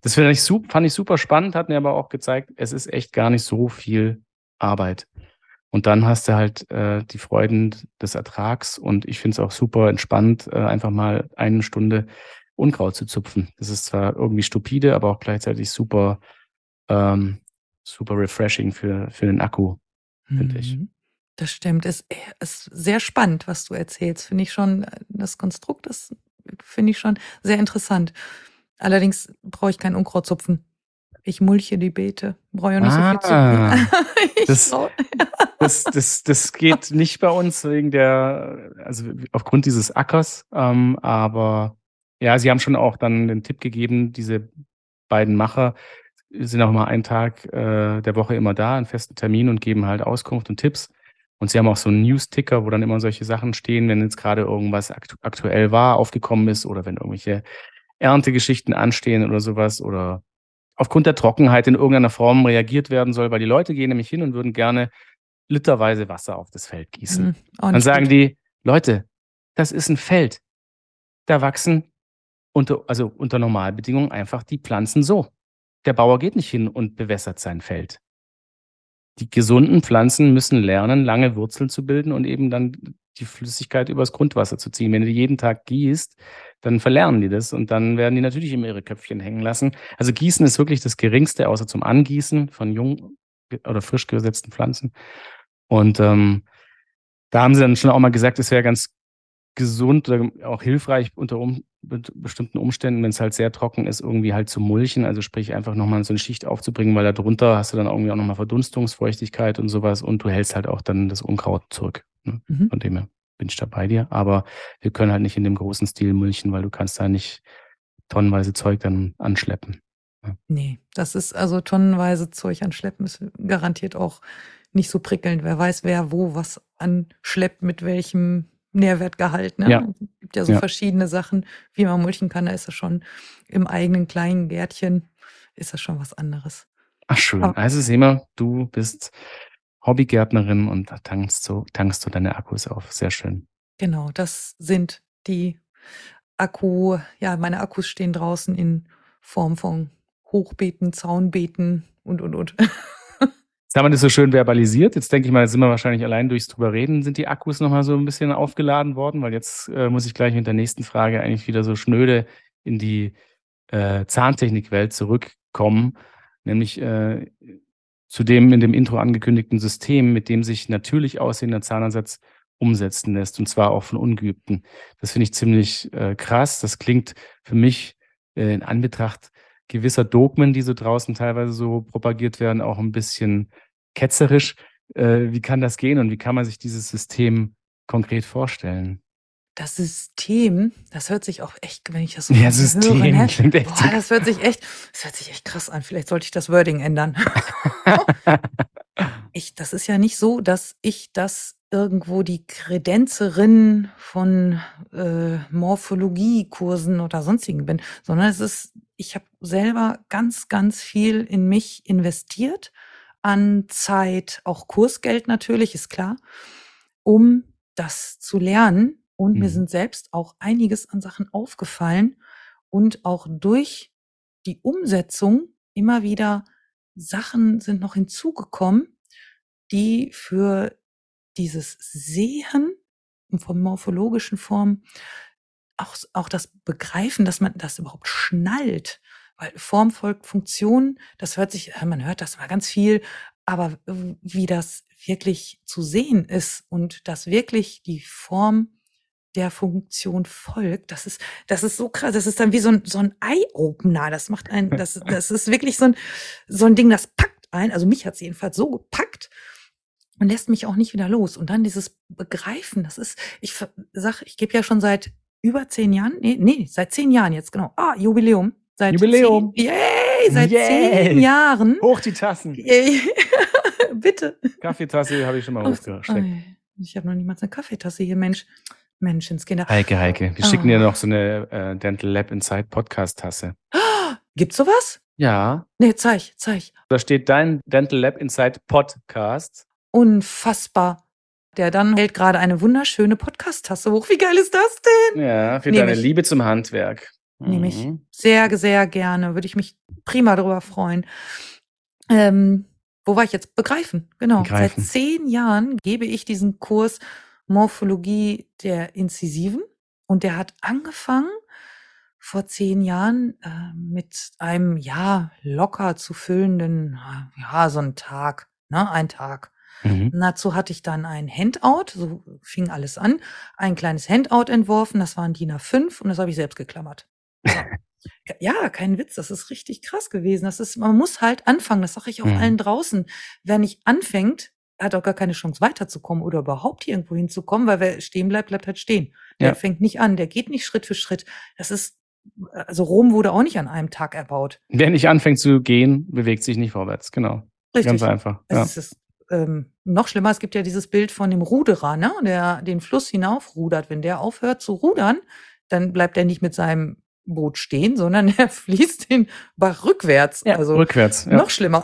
[SPEAKER 2] Das fand ich, fand ich super spannend, hat mir aber auch gezeigt, es ist echt gar nicht so viel Arbeit. Und dann hast du halt äh, die Freuden des Ertrags und ich finde es auch super entspannt, äh, einfach mal eine Stunde Unkraut zu zupfen. Das ist zwar irgendwie stupide, aber auch gleichzeitig super, ähm, super refreshing für, für den Akku, finde mhm. ich.
[SPEAKER 1] Das stimmt. Es ist sehr spannend, was du erzählst. Finde ich schon, das Konstrukt ist, finde ich schon sehr interessant. Allerdings brauche ich kein Unkraut zupfen. Ich mulche die Beete. Brauche ja nicht ah, so viel
[SPEAKER 2] zupfen. [laughs] das, das, das, das geht nicht bei uns wegen der, also aufgrund dieses Ackers. Ähm, aber ja, sie haben schon auch dann den Tipp gegeben, diese beiden Macher sind auch mal einen Tag äh, der Woche immer da, einen festen Termin und geben halt Auskunft und Tipps. Und sie haben auch so einen News-Ticker, wo dann immer solche Sachen stehen, wenn jetzt gerade irgendwas aktu aktuell war, aufgekommen ist oder wenn irgendwelche Erntegeschichten anstehen oder sowas oder aufgrund der Trockenheit in irgendeiner Form reagiert werden soll, weil die Leute gehen nämlich hin und würden gerne literweise Wasser auf das Feld gießen. Mhm, dann sagen gut. die, Leute, das ist ein Feld. Da wachsen unter, also unter Normalbedingungen einfach die Pflanzen so. Der Bauer geht nicht hin und bewässert sein Feld die gesunden Pflanzen müssen lernen, lange Wurzeln zu bilden und eben dann die Flüssigkeit übers Grundwasser zu ziehen. Wenn du die jeden Tag gießt, dann verlernen die das und dann werden die natürlich immer ihre Köpfchen hängen lassen. Also Gießen ist wirklich das Geringste, außer zum Angießen von jung oder frisch gesetzten Pflanzen. Und ähm, da haben sie dann schon auch mal gesagt, es wäre ganz gesund oder auch hilfreich unter um, bestimmten Umständen, wenn es halt sehr trocken ist, irgendwie halt zu mulchen. Also sprich einfach nochmal so eine Schicht aufzubringen, weil da drunter hast du dann irgendwie auch nochmal Verdunstungsfeuchtigkeit und sowas und du hältst halt auch dann das Unkraut zurück. Ne? Mhm. Von dem her bin ich da bei dir. Aber wir können halt nicht in dem großen Stil mulchen, weil du kannst da nicht tonnenweise Zeug dann anschleppen.
[SPEAKER 1] Ja. Nee, das ist also tonnenweise Zeug anschleppen ist garantiert auch nicht so prickelnd. Wer weiß, wer wo was anschleppt, mit welchem Nährwertgehalt. Ne? Ja. Es gibt ja so ja. verschiedene Sachen, wie man mulchen kann. Da ist es schon im eigenen kleinen Gärtchen, ist das schon was anderes.
[SPEAKER 2] Ach schön. Aber, also sehen wir, du bist Hobbygärtnerin und da tankst du, tankst du deine Akkus auf. Sehr schön.
[SPEAKER 1] Genau, das sind die Akku, ja, meine Akkus stehen draußen in Form von Hochbeeten, Zaunbeeten und, und, und. [laughs]
[SPEAKER 2] Jetzt haben wir das so schön verbalisiert. Jetzt denke ich mal, sind wir wahrscheinlich allein durchs drüber reden, sind die Akkus nochmal so ein bisschen aufgeladen worden, weil jetzt äh, muss ich gleich mit der nächsten Frage eigentlich wieder so schnöde in die äh, Zahntechnikwelt zurückkommen, nämlich äh, zu dem in dem Intro angekündigten System, mit dem sich natürlich aussehender Zahnersatz umsetzen lässt, und zwar auch von Ungeübten. Das finde ich ziemlich äh, krass. Das klingt für mich äh, in Anbetracht gewisser Dogmen, die so draußen teilweise so propagiert werden, auch ein bisschen ketzerisch. Äh, wie kann das gehen und wie kann man sich dieses System konkret vorstellen?
[SPEAKER 1] Das System, das hört sich auch echt, wenn ich das so
[SPEAKER 2] ja, System höre, ne? klingt
[SPEAKER 1] echt Boah, das hört sich echt, das hört sich echt krass an. Vielleicht sollte ich das Wording ändern. [laughs] ich, das ist ja nicht so, dass ich das irgendwo die Kredenzerin von äh, Morphologiekursen oder sonstigen bin, sondern es ist, ich habe selber ganz, ganz viel in mich investiert, an Zeit, auch Kursgeld natürlich, ist klar, um das zu lernen. Und mhm. mir sind selbst auch einiges an Sachen aufgefallen und auch durch die Umsetzung immer wieder Sachen sind noch hinzugekommen, die für dieses Sehen von morphologischen Formen, auch, auch das Begreifen, dass man das überhaupt schnallt. Weil Form folgt Funktion, das hört sich, man hört das mal ganz viel, aber wie das wirklich zu sehen ist und dass wirklich die Form der Funktion folgt, das ist, das ist so krass, das ist dann wie so ein, so ein Eye-Opener, das macht ein, [laughs] das, das ist wirklich so ein, so ein Ding, das packt ein, also mich hat es jedenfalls so gepackt, und lässt mich auch nicht wieder los. Und dann dieses Begreifen, das ist, ich sag, ich gebe ja schon seit über zehn Jahren, nee, nee, seit zehn Jahren jetzt, genau. Ah, Jubiläum. Seit
[SPEAKER 2] Jubiläum.
[SPEAKER 1] Zehn, yay, seit yay. zehn Jahren.
[SPEAKER 2] Hoch die Tassen. [laughs]
[SPEAKER 1] Bitte.
[SPEAKER 2] Kaffeetasse habe ich schon mal hochgesteckt.
[SPEAKER 1] Ich habe noch niemals eine Kaffeetasse hier, Mensch. Menschenskinder.
[SPEAKER 2] Heike, Heike. Wir oh. schicken dir noch so eine äh, Dental Lab Inside Podcast Tasse. [gasps]
[SPEAKER 1] Gibt's sowas?
[SPEAKER 2] Ja.
[SPEAKER 1] Nee, zeig, zeig.
[SPEAKER 2] Da steht dein Dental Lab Inside Podcast
[SPEAKER 1] unfassbar. Der dann hält gerade eine wunderschöne Podcast-Tasse hoch. Wie geil ist das denn?
[SPEAKER 2] Ja, für Nehm deine ich. Liebe zum Handwerk.
[SPEAKER 1] nehme ich mhm. sehr, sehr gerne. Würde ich mich prima darüber freuen. Ähm, wo war ich jetzt? Begreifen, genau. Begreifen. Seit zehn Jahren gebe ich diesen Kurs Morphologie der Inzisiven und der hat angefangen vor zehn Jahren äh, mit einem ja locker zu füllenden, ja so ein Tag, ne, ein Tag. Mhm. Dazu hatte ich dann ein Handout, so fing alles an, ein kleines Handout entworfen, das waren DIN A5 und das habe ich selbst geklammert. ja, kein Witz, das ist richtig krass gewesen. Das ist, man muss halt anfangen, das sage ich auch mhm. allen draußen. Wer nicht anfängt, hat auch gar keine Chance weiterzukommen oder überhaupt hier irgendwo hinzukommen, weil wer stehen bleibt, bleibt halt stehen. Der ja. fängt nicht an, der geht nicht Schritt für Schritt. Das ist, also Rom wurde auch nicht an einem Tag erbaut.
[SPEAKER 2] Wer nicht anfängt zu gehen, bewegt sich nicht vorwärts, genau. Richtig. Ganz einfach.
[SPEAKER 1] Ja. Es ist ähm, noch schlimmer, es gibt ja dieses Bild von dem Ruderer, ne? der den Fluss hinaufrudert. Wenn der aufhört zu rudern, dann bleibt er nicht mit seinem Boot stehen, sondern [laughs] er fließt den Bach rückwärts.
[SPEAKER 2] Ja, also rückwärts.
[SPEAKER 1] Ja. Noch schlimmer.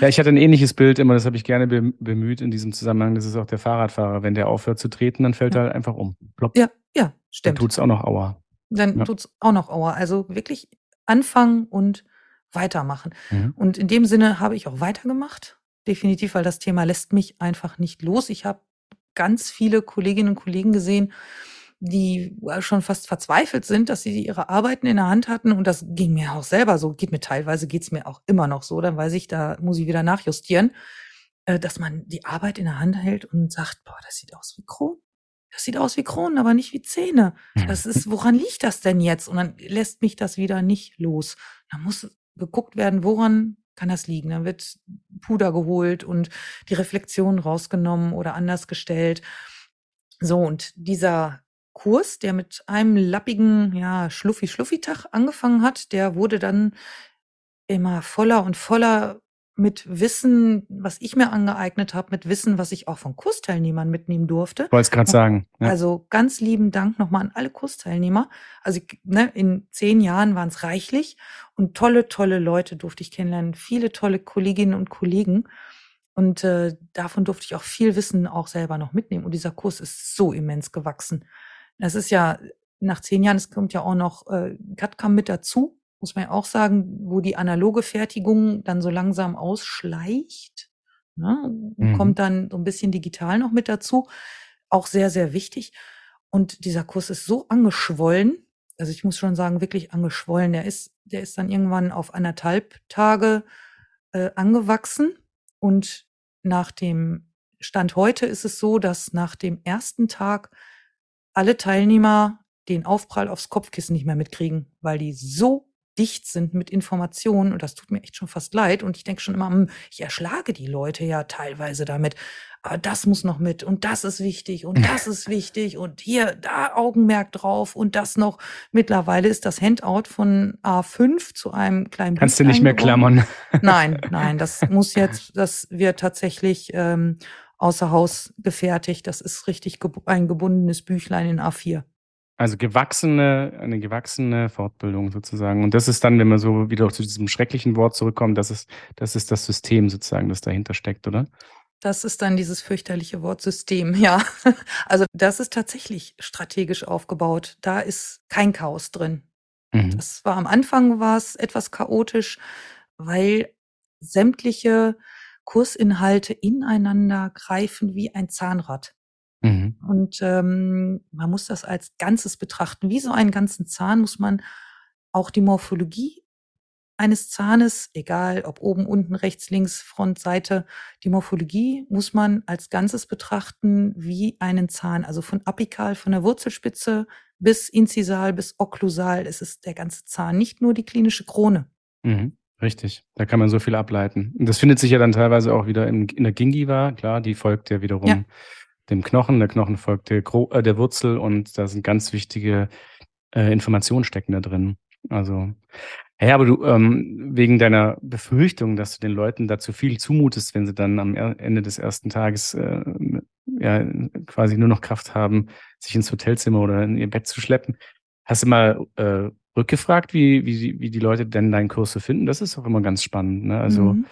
[SPEAKER 2] Ja, ich hatte ein ähnliches Bild immer, das habe ich gerne bemüht in diesem Zusammenhang. Das ist auch der Fahrradfahrer. Wenn der aufhört zu treten, dann fällt ja. er halt einfach um.
[SPEAKER 1] Plopp. Ja, ja, stimmt.
[SPEAKER 2] Dann tut's auch noch Aua.
[SPEAKER 1] Dann ja. tut's auch noch Aua. Also wirklich anfangen und weitermachen. Mhm. Und in dem Sinne habe ich auch weitergemacht. Definitiv, weil das Thema lässt mich einfach nicht los. Ich habe ganz viele Kolleginnen und Kollegen gesehen, die schon fast verzweifelt sind, dass sie ihre Arbeiten in der Hand hatten. Und das ging mir auch selber so, geht mir teilweise, geht's mir auch immer noch so. Dann weiß ich, da muss ich wieder nachjustieren, äh, dass man die Arbeit in der Hand hält und sagt, boah, das sieht aus wie Kronen. Das sieht aus wie Kronen, aber nicht wie Zähne. Das ist, woran liegt das denn jetzt? Und dann lässt mich das wieder nicht los. Da muss geguckt werden, woran kann das liegen. Dann wird Puder geholt und die Reflexion rausgenommen oder anders gestellt. So, und dieser Kurs, der mit einem lappigen, ja, Schluffi-Schluffi-Tag angefangen hat, der wurde dann immer voller und voller mit Wissen, was ich mir angeeignet habe, mit Wissen, was ich auch von Kursteilnehmern mitnehmen durfte.
[SPEAKER 2] Wollte es gerade sagen.
[SPEAKER 1] Ja. Also ganz lieben Dank nochmal an alle Kursteilnehmer. Also ne, in zehn Jahren waren es reichlich und tolle, tolle Leute durfte ich kennenlernen, viele tolle Kolleginnen und Kollegen. Und äh, davon durfte ich auch viel Wissen auch selber noch mitnehmen. Und dieser Kurs ist so immens gewachsen. Das ist ja nach zehn Jahren, es kommt ja auch noch äh, CAD-CAM mit dazu, muss man ja auch sagen, wo die analoge Fertigung dann so langsam ausschleicht. Ne? Mhm. Kommt dann so ein bisschen digital noch mit dazu. Auch sehr, sehr wichtig. Und dieser Kurs ist so angeschwollen, also ich muss schon sagen, wirklich angeschwollen. Der ist, der ist dann irgendwann auf anderthalb Tage äh, angewachsen. Und nach dem Stand heute ist es so, dass nach dem ersten Tag alle Teilnehmer den Aufprall aufs Kopfkissen nicht mehr mitkriegen, weil die so dicht sind mit Informationen und das tut mir echt schon fast leid und ich denke schon immer, hm, ich erschlage die Leute ja teilweise damit, aber das muss noch mit und das ist wichtig und das ist wichtig und hier da Augenmerk drauf und das noch. Mittlerweile ist das Handout von A5 zu einem kleinen
[SPEAKER 2] Kannst du nicht mehr klammern.
[SPEAKER 1] Nein, nein, das [laughs] muss jetzt, das wird tatsächlich ähm, außer Haus gefertigt. Das ist richtig ein gebundenes Büchlein in A4.
[SPEAKER 2] Also gewachsene, eine gewachsene Fortbildung sozusagen. Und das ist dann, wenn man so wieder zu diesem schrecklichen Wort zurückkommt, das ist, das ist das System sozusagen, das dahinter steckt, oder?
[SPEAKER 1] Das ist dann dieses fürchterliche Wort System, [laughs] ja. Also das ist tatsächlich strategisch aufgebaut. Da ist kein Chaos drin. Mhm. Das war am Anfang war es etwas chaotisch, weil sämtliche Kursinhalte ineinander greifen wie ein Zahnrad. Mhm. Und ähm, man muss das als Ganzes betrachten. Wie so einen ganzen Zahn muss man auch die Morphologie eines Zahnes, egal ob oben, unten, rechts, links, Front, Seite, die Morphologie muss man als Ganzes betrachten wie einen Zahn. Also von apikal, von der Wurzelspitze bis inzisal, bis okklusal. Es ist der ganze Zahn, nicht nur die klinische Krone.
[SPEAKER 2] Mhm. Richtig, da kann man so viel ableiten. Und das findet sich ja dann teilweise auch wieder in, in der Gingiva, klar, die folgt ja wiederum ja. Dem Knochen, der Knochen folgt der, äh, der Wurzel und da sind ganz wichtige äh, Informationen stecken da drin. Also, ja, aber du, ähm, wegen deiner Befürchtung, dass du den Leuten dazu viel zumutest, wenn sie dann am Ende des ersten Tages äh, ja, quasi nur noch Kraft haben, sich ins Hotelzimmer oder in ihr Bett zu schleppen, hast du mal äh, rückgefragt, wie, wie, wie die Leute denn deinen Kurs so finden. Das ist auch immer ganz spannend. Ne? Also mhm.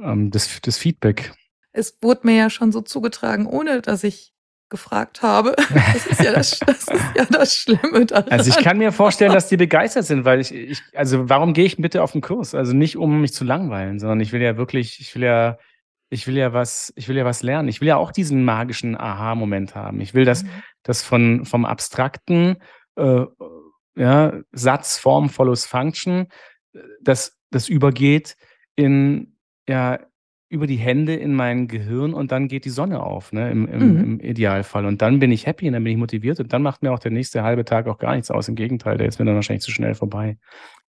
[SPEAKER 2] ähm, das, das Feedback.
[SPEAKER 1] Es wurde mir ja schon so zugetragen, ohne dass ich gefragt habe. [laughs] Das ist ja das, das, ist ja das Schlimme daran.
[SPEAKER 2] Also ich kann mir vorstellen, dass die begeistert sind, weil ich, ich also warum gehe ich bitte auf den Kurs? Also nicht, um mich zu langweilen, sondern ich will ja wirklich, ich will ja, ich will ja was, ich will ja was lernen. Ich will ja auch diesen magischen Aha-Moment haben. Ich will, dass mhm. das von, vom abstrakten äh, ja, Satz, Form follows Function, dass das übergeht in ja über die Hände in mein Gehirn und dann geht die Sonne auf, ne, im, im, mhm. im, Idealfall. Und dann bin ich happy und dann bin ich motiviert und dann macht mir auch der nächste halbe Tag auch gar nichts aus. Im Gegenteil, der ist mir dann wahrscheinlich zu schnell vorbei.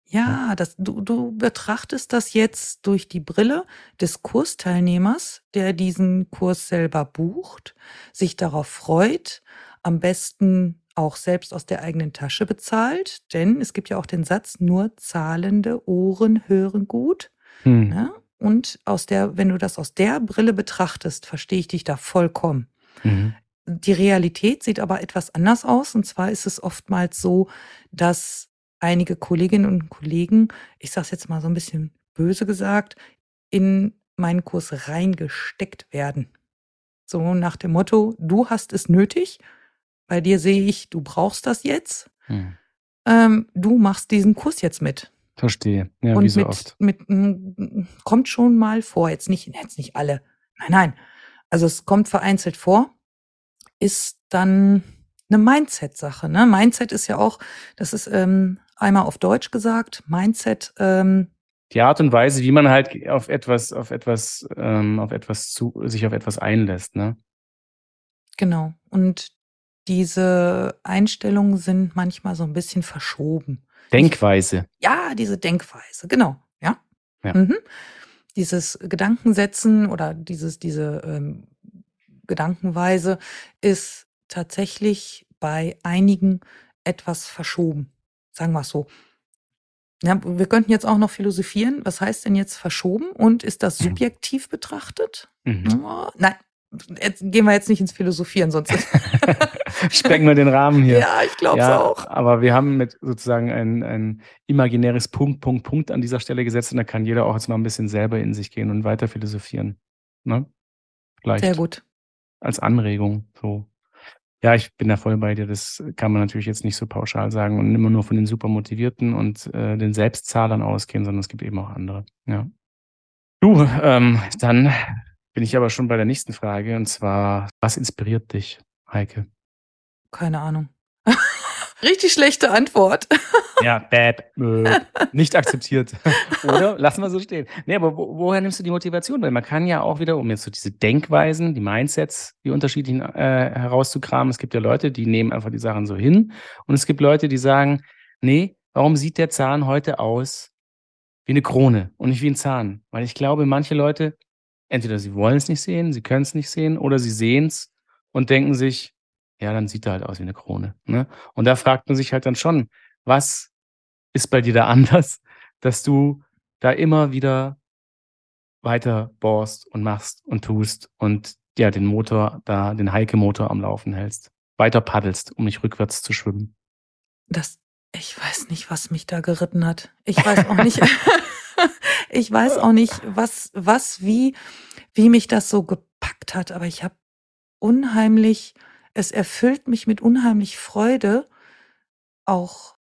[SPEAKER 1] Ja, das, du, du betrachtest das jetzt durch die Brille des Kursteilnehmers, der diesen Kurs selber bucht, sich darauf freut, am besten auch selbst aus der eigenen Tasche bezahlt, denn es gibt ja auch den Satz, nur zahlende Ohren hören gut. Hm. Ne? Und aus der, wenn du das aus der Brille betrachtest, verstehe ich dich da vollkommen. Mhm. Die Realität sieht aber etwas anders aus. Und zwar ist es oftmals so, dass einige Kolleginnen und Kollegen, ich sage es jetzt mal so ein bisschen böse gesagt, in meinen Kurs reingesteckt werden. So nach dem Motto, du hast es nötig, bei dir sehe ich, du brauchst das jetzt. Hm. Ähm, du machst diesen Kurs jetzt mit.
[SPEAKER 2] Verstehe. Ja,
[SPEAKER 1] und
[SPEAKER 2] wie so
[SPEAKER 1] mit,
[SPEAKER 2] oft.
[SPEAKER 1] Mit, mm, kommt schon mal vor, jetzt nicht, jetzt nicht alle. Nein, nein. Also es kommt vereinzelt vor, ist dann eine Mindset-Sache. Ne? Mindset ist ja auch, das ist ähm, einmal auf Deutsch gesagt, Mindset. Ähm,
[SPEAKER 2] die Art und Weise, wie man halt auf etwas, auf etwas, ähm, auf etwas zu, sich auf etwas einlässt, ne?
[SPEAKER 1] Genau. Und diese Einstellungen sind manchmal so ein bisschen verschoben.
[SPEAKER 2] Denkweise.
[SPEAKER 1] Ja, diese Denkweise, genau, ja. ja. Mhm. Dieses Gedankensetzen oder dieses, diese ähm, Gedankenweise ist tatsächlich bei einigen etwas verschoben. Sagen wir es so. Ja, wir könnten jetzt auch noch philosophieren. Was heißt denn jetzt verschoben? Und ist das mhm. subjektiv betrachtet? Mhm. Oh, nein, jetzt gehen wir jetzt nicht ins Philosophieren, sonst [laughs] [laughs]
[SPEAKER 2] sprengen wir den Rahmen hier. [laughs]
[SPEAKER 1] Ja, ich glaube es ja, auch.
[SPEAKER 2] Aber wir haben mit sozusagen ein, ein imaginäres Punkt, Punkt, Punkt an dieser Stelle gesetzt und da kann jeder auch jetzt mal ein bisschen selber in sich gehen und weiter philosophieren. Ne?
[SPEAKER 1] Vielleicht. Sehr gut.
[SPEAKER 2] Als Anregung. So. Ja, ich bin da voll bei dir. Das kann man natürlich jetzt nicht so pauschal sagen und immer nur von den super motivierten und äh, den Selbstzahlern ausgehen, sondern es gibt eben auch andere. Ja. Du, ähm, dann bin ich aber schon bei der nächsten Frage und zwar, was inspiriert dich, Heike?
[SPEAKER 1] Keine Ahnung. [laughs] Richtig schlechte Antwort. [laughs]
[SPEAKER 2] ja, bad. Äh, nicht akzeptiert. [laughs] Oder? Lassen wir so stehen. Nee, aber wo, woher nimmst du die Motivation? Weil man kann ja auch wieder, um jetzt so diese Denkweisen, die Mindsets, die unterschiedlichen äh, herauszukramen, es gibt ja Leute, die nehmen einfach die Sachen so hin. Und es gibt Leute, die sagen, nee, warum sieht der Zahn heute aus wie eine Krone und nicht wie ein Zahn? Weil ich glaube, manche Leute entweder sie wollen es nicht sehen, sie können es nicht sehen, oder sie sehen es und denken sich, ja, dann sieht er halt aus wie eine Krone. Ne? Und da fragt man sich halt dann schon, was ist bei dir da [laughs] anders, dass du da immer wieder weiter bohrst und machst und tust und ja, den Motor da, den Heike-Motor am Laufen hältst, weiter paddelst, um nicht rückwärts zu schwimmen.
[SPEAKER 1] Das, ich weiß nicht, was mich da geritten hat. Ich weiß auch nicht. [laughs] [laughs] ich weiß auch nicht, was, was, wie, wie mich das so gepackt hat, aber ich habe unheimlich, es erfüllt mich mit unheimlich Freude, auch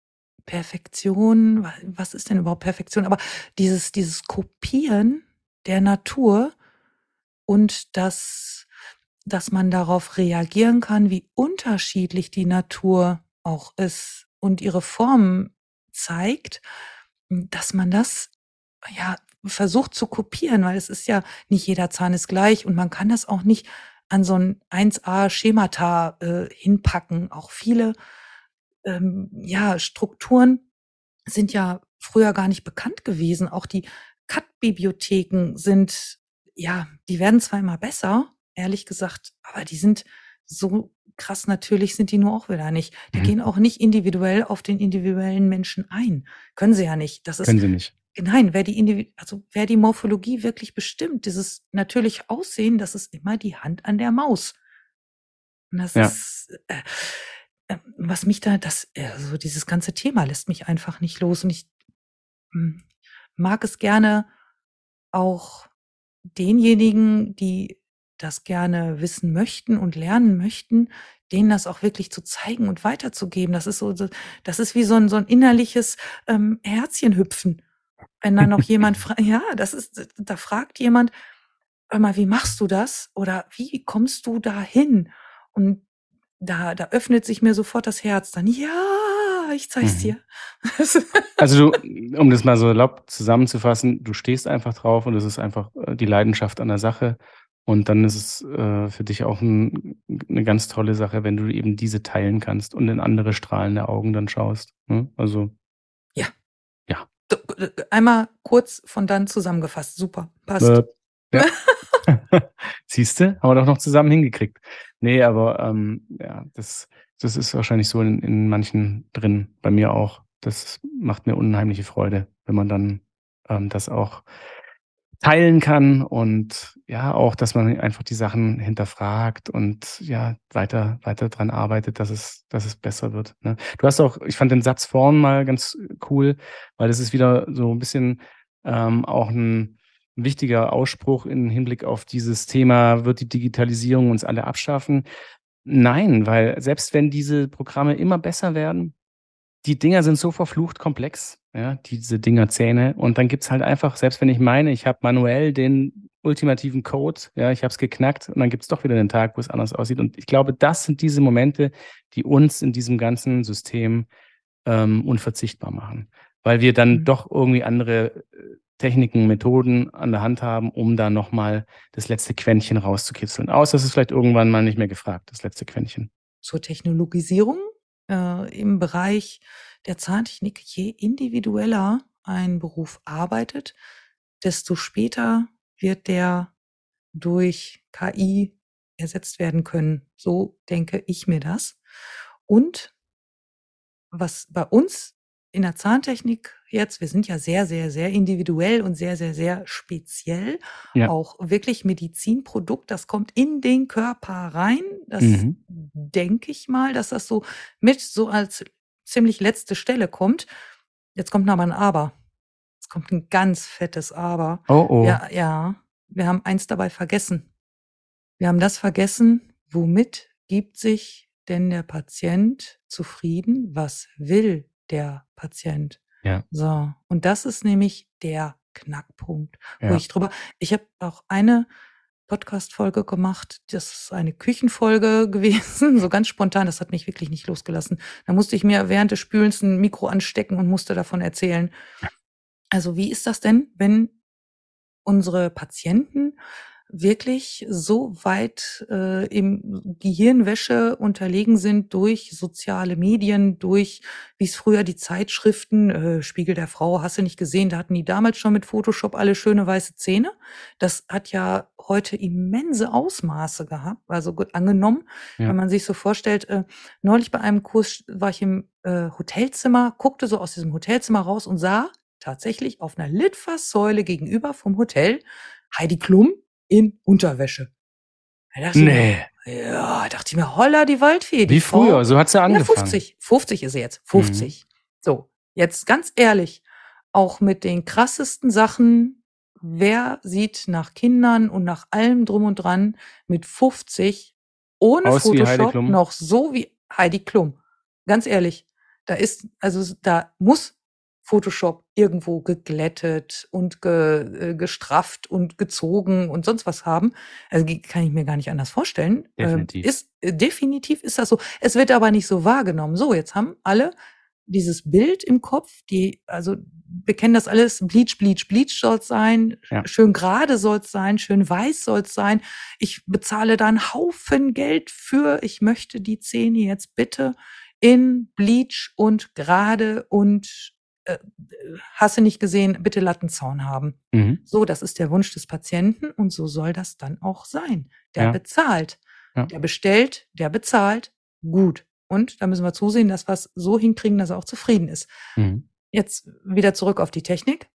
[SPEAKER 1] Perfektion, was ist denn überhaupt Perfektion? Aber dieses, dieses Kopieren der Natur und das, dass man darauf reagieren kann, wie unterschiedlich die Natur auch ist und ihre Formen zeigt, dass man das ja, versucht zu kopieren, weil es ist ja nicht jeder Zahn ist gleich und man kann das auch nicht an so ein 1a-Schemata äh, hinpacken. Auch viele ähm, ja, Strukturen sind ja früher gar nicht bekannt gewesen. Auch die Cut-Bibliotheken sind, ja, die werden zwar immer besser, ehrlich gesagt, aber die sind so krass natürlich sind die nur auch wieder nicht. Die mhm. gehen auch nicht individuell auf den individuellen Menschen ein. Können sie ja nicht. Das ist,
[SPEAKER 2] Können sie nicht.
[SPEAKER 1] Nein, wer die, Individ also wer die Morphologie wirklich bestimmt, dieses natürliche Aussehen, das ist immer die Hand an der Maus. Und das ja. ist, äh, äh, was mich da, das, also dieses ganze Thema lässt mich einfach nicht los. Und ich mh, hm, mag es gerne auch denjenigen, die das gerne wissen möchten und lernen möchten, denen das auch wirklich zu zeigen und weiterzugeben. Das ist so, das ist wie so ein, so ein innerliches ähm, Herzchenhüpfen. Wenn dann noch jemand fragt, ja, das ist, da fragt jemand, mal, wie machst du das? Oder wie kommst du da hin? Und da, da öffnet sich mir sofort das Herz dann. Ja, ich zeig's mhm. dir. [laughs]
[SPEAKER 2] also du, um das mal so erlaubt zusammenzufassen, du stehst einfach drauf und es ist einfach äh, die Leidenschaft an der Sache. Und dann ist es äh, für dich auch ein, eine ganz tolle Sache, wenn du eben diese teilen kannst und in andere strahlende Augen dann schaust. Ne? Also.
[SPEAKER 1] Einmal kurz von dann zusammengefasst. Super. Passt. Äh,
[SPEAKER 2] ja. [laughs] Siehst du, haben wir doch noch zusammen hingekriegt. Nee, aber ähm, ja, das, das ist wahrscheinlich so in, in manchen drin, bei mir auch. Das macht mir unheimliche Freude, wenn man dann ähm, das auch teilen kann und ja, auch, dass man einfach die Sachen hinterfragt und ja, weiter, weiter dran arbeitet, dass es, dass es besser wird. Ne? Du hast auch, ich fand den Satz vorn mal ganz cool, weil das ist wieder so ein bisschen ähm, auch ein, wichtiger Ausspruch im Hinblick auf dieses Thema, wird die Digitalisierung uns alle abschaffen? Nein, weil selbst wenn diese Programme immer besser werden, die Dinger sind so verflucht komplex, ja, diese Dinger Zähne. Und dann gibt's halt einfach, selbst wenn ich meine, ich habe manuell den ultimativen Code, ja, ich habe es geknackt und dann gibt's doch wieder einen Tag, wo es anders aussieht. Und ich glaube, das sind diese Momente, die uns in diesem ganzen System ähm, unverzichtbar machen. Weil wir dann mhm. doch irgendwie andere äh, Techniken, Methoden an der Hand haben, um da nochmal das letzte Quäntchen rauszukitzeln. Außer es ist vielleicht irgendwann mal nicht mehr gefragt, das letzte Quäntchen.
[SPEAKER 1] Zur Technologisierung äh, im Bereich der Zahntechnik, je individueller ein Beruf arbeitet, desto später wird der durch KI ersetzt werden können. So denke ich mir das. Und was bei uns in der Zahntechnik jetzt, wir sind ja sehr, sehr, sehr individuell und sehr, sehr, sehr speziell. Ja. Auch wirklich Medizinprodukt, das kommt in den Körper rein. Das mhm. denke ich mal, dass das so mit so als ziemlich letzte Stelle kommt. Jetzt kommt noch mal ein Aber. Es kommt ein ganz fettes Aber.
[SPEAKER 2] Oh, oh.
[SPEAKER 1] Ja, ja. Wir haben eins dabei vergessen. Wir haben das vergessen, womit gibt sich denn der Patient zufrieden? Was will der Patient.
[SPEAKER 2] Ja.
[SPEAKER 1] So. Und das ist nämlich der Knackpunkt, wo ja. ich drüber, ich habe auch eine Podcast-Folge gemacht. Das ist eine Küchenfolge [laughs] gewesen, so ganz spontan. Das hat mich wirklich nicht losgelassen. Da musste ich mir während des Spülens ein Mikro anstecken und musste davon erzählen. Also wie ist das denn, wenn unsere Patienten wirklich so weit äh, im Gehirnwäsche unterlegen sind durch soziale Medien, durch, wie es früher die Zeitschriften, äh, Spiegel der Frau, hast du nicht gesehen, da hatten die damals schon mit Photoshop alle schöne weiße Zähne. Das hat ja heute immense Ausmaße gehabt, also gut angenommen, ja. wenn man sich so vorstellt, äh, neulich bei einem Kurs war ich im äh, Hotelzimmer, guckte so aus diesem Hotelzimmer raus und sah tatsächlich auf einer Litfaßsäule gegenüber vom Hotel Heidi Klum in Unterwäsche.
[SPEAKER 2] Da nee.
[SPEAKER 1] Mir, ja, dachte ich mir, holla die Waldfee.
[SPEAKER 2] Die Wie Frau, früher, so hat sie angefangen. Ja,
[SPEAKER 1] 50, 50 ist sie jetzt, 50. Mhm. So, jetzt ganz ehrlich, auch mit den krassesten Sachen, wer sieht nach Kindern und nach allem drum und dran mit 50 ohne Aus Photoshop noch so wie Heidi Klum? Ganz ehrlich, da ist, also da muss Photoshop irgendwo geglättet und ge, äh, gestrafft und gezogen und sonst was haben. Also kann ich mir gar nicht anders vorstellen.
[SPEAKER 2] Ähm, definitiv.
[SPEAKER 1] Ist, äh, definitiv ist das so. Es wird aber nicht so wahrgenommen. So, jetzt haben alle dieses Bild im Kopf, die, also wir kennen das alles, Bleach, Bleach, Bleach soll es sein, ja. schön gerade soll es sein, schön weiß soll es sein. Ich bezahle da einen Haufen Geld für, ich möchte die Zähne jetzt bitte in Bleach und gerade und äh, hast du nicht gesehen, bitte Lattenzaun haben. Mhm. So, das ist der Wunsch des Patienten und so soll das dann auch sein. Der ja. bezahlt, ja. der bestellt, der bezahlt, gut. Und da müssen wir zusehen, dass wir es so hinkriegen, dass er auch zufrieden ist. Mhm. Jetzt wieder zurück auf die Technik.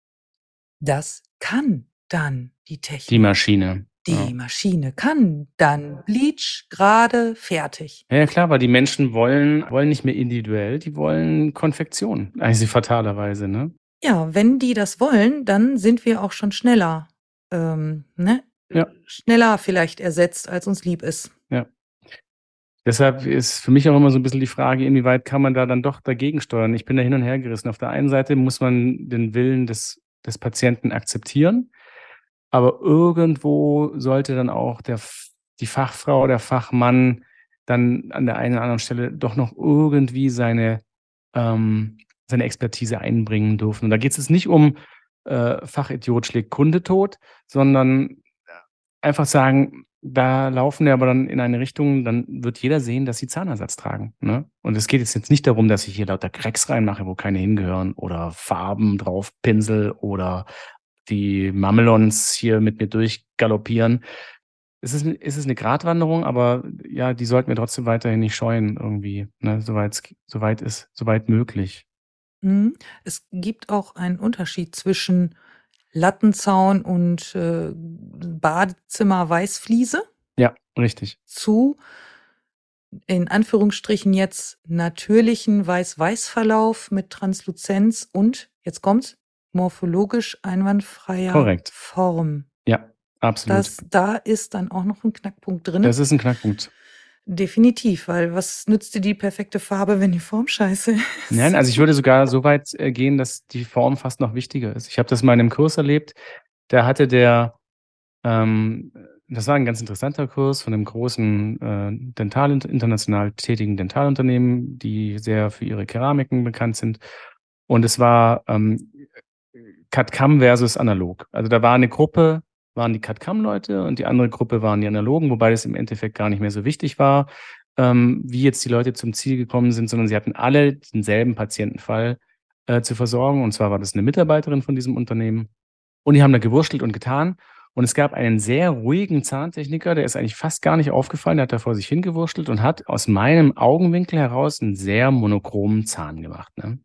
[SPEAKER 1] Das kann dann die Technik.
[SPEAKER 2] Die Maschine.
[SPEAKER 1] Die ja. Maschine kann dann Bleach gerade fertig.
[SPEAKER 2] Ja, klar, weil die Menschen wollen, wollen nicht mehr individuell, die wollen Konfektion. Eigentlich fatalerweise, ne?
[SPEAKER 1] Ja, wenn die das wollen, dann sind wir auch schon schneller. Ähm, ne? ja. schneller vielleicht ersetzt, als uns lieb ist.
[SPEAKER 2] Ja. Deshalb ist für mich auch immer so ein bisschen die Frage, inwieweit kann man da dann doch dagegen steuern? Ich bin da hin und her gerissen. Auf der einen Seite muss man den Willen des, des Patienten akzeptieren, aber irgendwo sollte dann auch der, die Fachfrau, der Fachmann dann an der einen oder anderen Stelle doch noch irgendwie seine, ähm, seine Expertise einbringen dürfen. Und da geht es jetzt nicht um äh, Fachidiot schlägt Kunde tot, sondern einfach sagen, da laufen wir aber dann in eine Richtung, dann wird jeder sehen, dass sie Zahnersatz tragen. Ne? Und es geht jetzt nicht darum, dass ich hier lauter Cracks reinmache, wo keine hingehören oder Farben drauf pinsel oder die Mamelons hier mit mir durchgaloppieren. Es ist, es ist eine Gratwanderung, aber ja, die sollten wir trotzdem weiterhin nicht scheuen, irgendwie, ne? soweit, soweit ist, soweit möglich.
[SPEAKER 1] Mhm. Es gibt auch einen Unterschied zwischen Lattenzaun und äh, Badezimmer Weißfliese.
[SPEAKER 2] Ja, richtig.
[SPEAKER 1] Zu in Anführungsstrichen jetzt natürlichen Weiß-Weiß-Verlauf mit Transluzenz und, jetzt kommt's, morphologisch einwandfreier
[SPEAKER 2] Korrekt.
[SPEAKER 1] Form.
[SPEAKER 2] Ja, absolut.
[SPEAKER 1] Das, da ist dann auch noch ein Knackpunkt drin.
[SPEAKER 2] Das ist ein Knackpunkt.
[SPEAKER 1] Definitiv, weil was nützt dir die perfekte Farbe, wenn die Form scheiße ist?
[SPEAKER 2] Nein, also ich würde sogar so weit äh, gehen, dass die Form fast noch wichtiger ist. Ich habe das mal in einem Kurs erlebt, da hatte der, ähm, das war ein ganz interessanter Kurs von einem großen äh, Dental, international tätigen Dentalunternehmen, die sehr für ihre Keramiken bekannt sind. Und es war ähm, CAD-CAM versus analog. Also da war eine Gruppe waren die CAD-CAM-Leute und die andere Gruppe waren die Analogen, wobei das im Endeffekt gar nicht mehr so wichtig war, ähm, wie jetzt die Leute zum Ziel gekommen sind, sondern sie hatten alle denselben Patientenfall äh, zu versorgen. Und zwar war das eine Mitarbeiterin von diesem Unternehmen. Und die haben da gewurschtelt und getan. Und es gab einen sehr ruhigen Zahntechniker, der ist eigentlich fast gar nicht aufgefallen, der hat da vor sich hingewurschtelt und hat aus meinem Augenwinkel heraus einen sehr monochromen Zahn gemacht. Ne?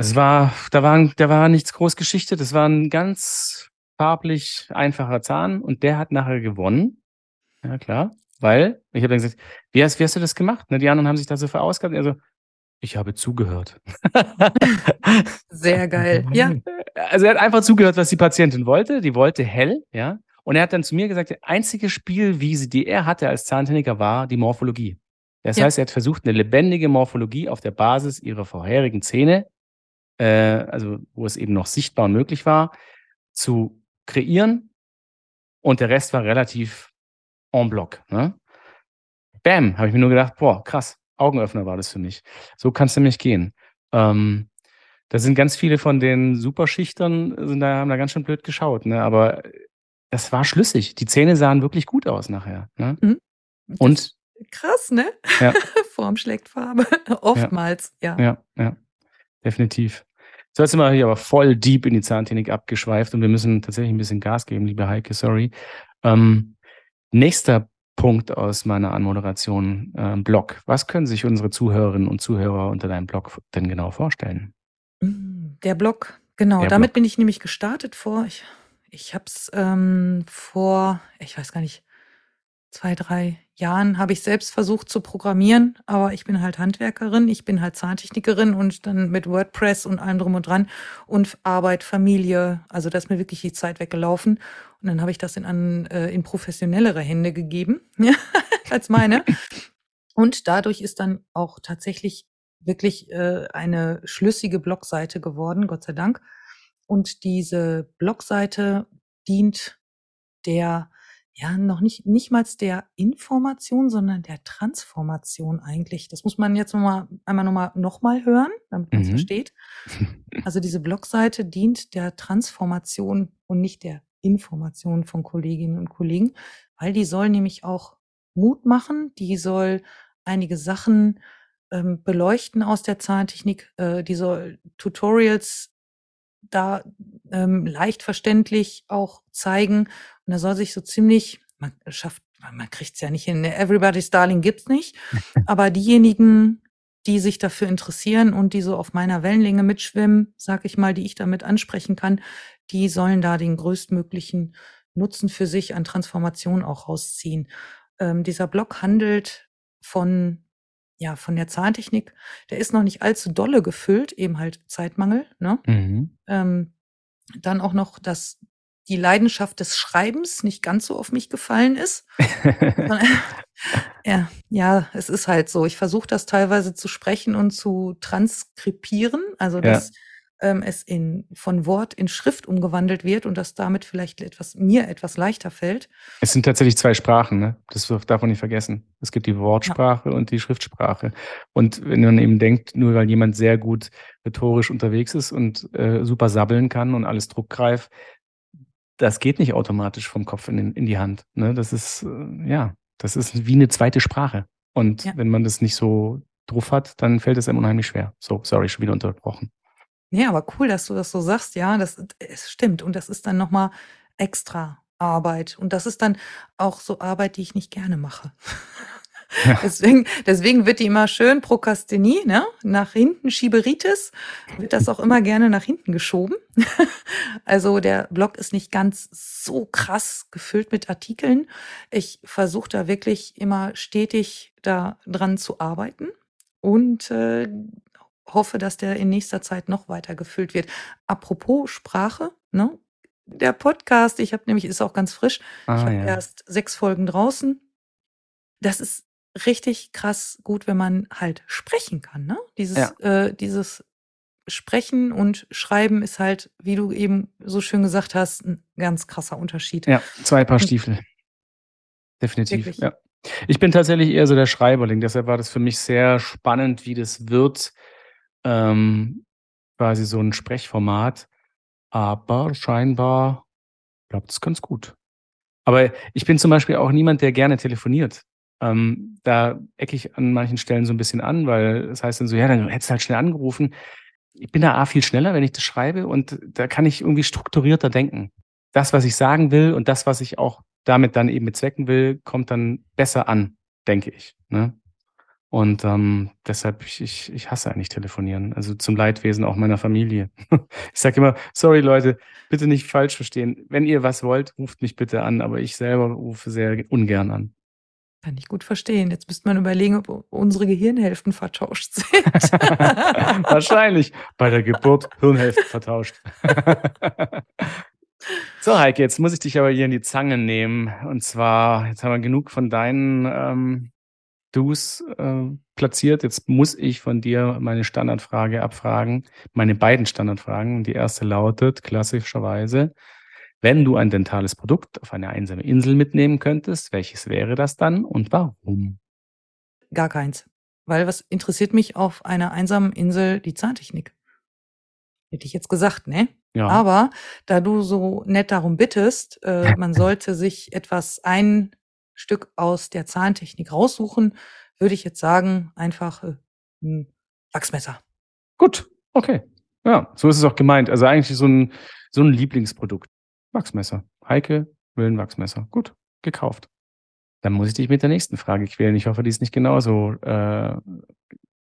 [SPEAKER 2] Also es war, da war, da war nichts groß Geschichte, das war ein ganz farblich einfacher Zahn und der hat nachher gewonnen. Ja, klar. Weil, ich habe dann gesagt, wie hast, wie hast du das gemacht? Ne, die anderen haben sich da so verausgabt. Also, ich habe zugehört.
[SPEAKER 1] Sehr geil. Ja.
[SPEAKER 2] Also er hat einfach zugehört, was die Patientin wollte. Die wollte hell, ja. Und er hat dann zu mir gesagt, der einzige Spielwiese, die er hatte als Zahntechniker, war die Morphologie. Das ja. heißt, er hat versucht, eine lebendige Morphologie auf der Basis ihrer vorherigen Zähne, äh, also wo es eben noch sichtbar und möglich war, zu kreieren und der Rest war relativ en bloc. Ne? Bam, habe ich mir nur gedacht, boah, krass, Augenöffner war das für mich. So kann es nämlich gehen. Ähm, da sind ganz viele von den Superschichtern, sind da, haben da ganz schön blöd geschaut, ne? aber das war schlüssig. Die Zähne sahen wirklich gut aus nachher. Ne? Mhm. Und
[SPEAKER 1] krass, ne? Ja. [laughs] Form schlägt Farbe. [laughs] Oftmals, ja.
[SPEAKER 2] Ja, ja, definitiv. So, jetzt sind wir hier aber voll deep in die Zahntechnik abgeschweift und wir müssen tatsächlich ein bisschen Gas geben, liebe Heike, sorry. Ähm, nächster Punkt aus meiner Anmoderation, äh, Blog. Was können sich unsere Zuhörerinnen und Zuhörer unter deinem Blog denn genau vorstellen?
[SPEAKER 1] Der Blog, genau. Der damit Blog. bin ich nämlich gestartet vor, ich, ich habe es ähm, vor, ich weiß gar nicht, zwei, drei Jahren habe ich selbst versucht zu programmieren, aber ich bin halt Handwerkerin, ich bin halt Zahntechnikerin und dann mit WordPress und allem drum und dran und Arbeit, Familie, also da ist mir wirklich die Zeit weggelaufen. Und dann habe ich das in, an, äh, in professionellere Hände gegeben, [laughs] als meine. Und dadurch ist dann auch tatsächlich wirklich äh, eine schlüssige Blogseite geworden, Gott sei Dank. Und diese Blogseite dient der ja, noch nicht, nicht mal der Information, sondern der Transformation eigentlich. Das muss man jetzt nochmal, einmal nochmal, noch mal hören, damit man es mhm. versteht. Also diese Blogseite dient der Transformation und nicht der Information von Kolleginnen und Kollegen, weil die soll nämlich auch Mut machen, die soll einige Sachen ähm, beleuchten aus der Zahntechnik, äh, die soll Tutorials da ähm, leicht verständlich auch zeigen. Und er soll sich so ziemlich, man schafft, man kriegt es ja nicht hin, ne? Everybody's Darling gibt's nicht. [laughs] Aber diejenigen, die sich dafür interessieren und die so auf meiner Wellenlänge mitschwimmen, sag ich mal, die ich damit ansprechen kann, die sollen da den größtmöglichen Nutzen für sich an Transformation auch rausziehen. Ähm, dieser Blog handelt von ja, von der Zahntechnik, der ist noch nicht allzu dolle gefüllt, eben halt Zeitmangel. Ne? Mhm. Ähm, dann auch noch das, die Leidenschaft des Schreibens nicht ganz so auf mich gefallen ist. [laughs] [laughs] ja, ja, es ist halt so. Ich versuche das teilweise zu sprechen und zu transkribieren, also dass ja. Ähm, es in, von Wort in Schrift umgewandelt wird und dass damit vielleicht etwas, mir etwas leichter fällt.
[SPEAKER 2] Es sind tatsächlich zwei Sprachen, ne? Das darf man nicht vergessen. Es gibt die Wortsprache ja. und die Schriftsprache. Und wenn man eben denkt, nur weil jemand sehr gut rhetorisch unterwegs ist und äh, super sabbeln kann und alles druckgreif, das geht nicht automatisch vom Kopf in, in die Hand. Ne? Das ist, äh, ja, das ist wie eine zweite Sprache. Und ja. wenn man das nicht so drauf hat, dann fällt es einem unheimlich schwer. So, sorry, schon wieder unterbrochen.
[SPEAKER 1] Nee, aber cool, dass du das so sagst. Ja, das es stimmt. Und das ist dann nochmal extra Arbeit. Und das ist dann auch so Arbeit, die ich nicht gerne mache. [laughs] Deswegen, deswegen wird die immer schön Prokrastinie, ne? Nach hinten Schieberitis, wird das auch immer gerne nach hinten geschoben. [laughs] also der Blog ist nicht ganz so krass gefüllt mit Artikeln. Ich versuche da wirklich immer stetig da dran zu arbeiten und äh, hoffe, dass der in nächster Zeit noch weiter gefüllt wird. Apropos Sprache, ne? Der Podcast, ich habe nämlich, ist auch ganz frisch. Ah, ich habe ja. erst sechs Folgen draußen. Das ist richtig krass gut, wenn man halt sprechen kann. Ne? Dieses, ja. äh, dieses Sprechen und Schreiben ist halt, wie du eben so schön gesagt hast, ein ganz krasser Unterschied.
[SPEAKER 2] Ja, zwei Paar Stiefel. Definitiv. Wirklich. Ja. Ich bin tatsächlich eher so der Schreiberling, deshalb war das für mich sehr spannend, wie das wird. Ähm, quasi so ein Sprechformat. Aber scheinbar klappt es ganz gut. Aber ich bin zum Beispiel auch niemand, der gerne telefoniert. Ähm, da ecke ich an manchen Stellen so ein bisschen an, weil das heißt dann so, ja, dann hättest du halt schnell angerufen. Ich bin da A viel schneller, wenn ich das schreibe und da kann ich irgendwie strukturierter denken. Das, was ich sagen will und das, was ich auch damit dann eben bezwecken will, kommt dann besser an, denke ich. Ne? Und ähm, deshalb, ich, ich, ich hasse eigentlich telefonieren. Also zum Leidwesen auch meiner Familie. [laughs] ich sage immer, sorry Leute, bitte nicht falsch verstehen. Wenn ihr was wollt, ruft mich bitte an, aber ich selber rufe sehr ungern an.
[SPEAKER 1] Kann ich gut verstehen. Jetzt müsste man überlegen, ob unsere Gehirnhälften vertauscht sind. [laughs]
[SPEAKER 2] Wahrscheinlich. Bei der Geburt Hirnhälften vertauscht. [laughs] so, Heike, jetzt muss ich dich aber hier in die Zange nehmen. Und zwar, jetzt haben wir genug von deinen ähm, Do's äh, platziert. Jetzt muss ich von dir meine Standardfrage abfragen. Meine beiden Standardfragen. Die erste lautet klassischerweise, wenn du ein dentales Produkt auf eine einsame Insel mitnehmen könntest, welches wäre das dann und warum?
[SPEAKER 1] Gar keins. Weil was interessiert mich auf einer einsamen Insel die Zahntechnik? Hätte ich jetzt gesagt, ne? Ja. Aber da du so nett darum bittest, äh, [laughs] man sollte sich etwas ein Stück aus der Zahntechnik raussuchen, würde ich jetzt sagen, einfach äh, ein Wachsmesser.
[SPEAKER 2] Gut, okay. Ja, so ist es auch gemeint. Also eigentlich so ein, so ein Lieblingsprodukt. Wachsmesser. Heike will ein Wachsmesser. Gut, gekauft. Dann muss ich dich mit der nächsten Frage quälen. Ich hoffe, die ist nicht genauso äh,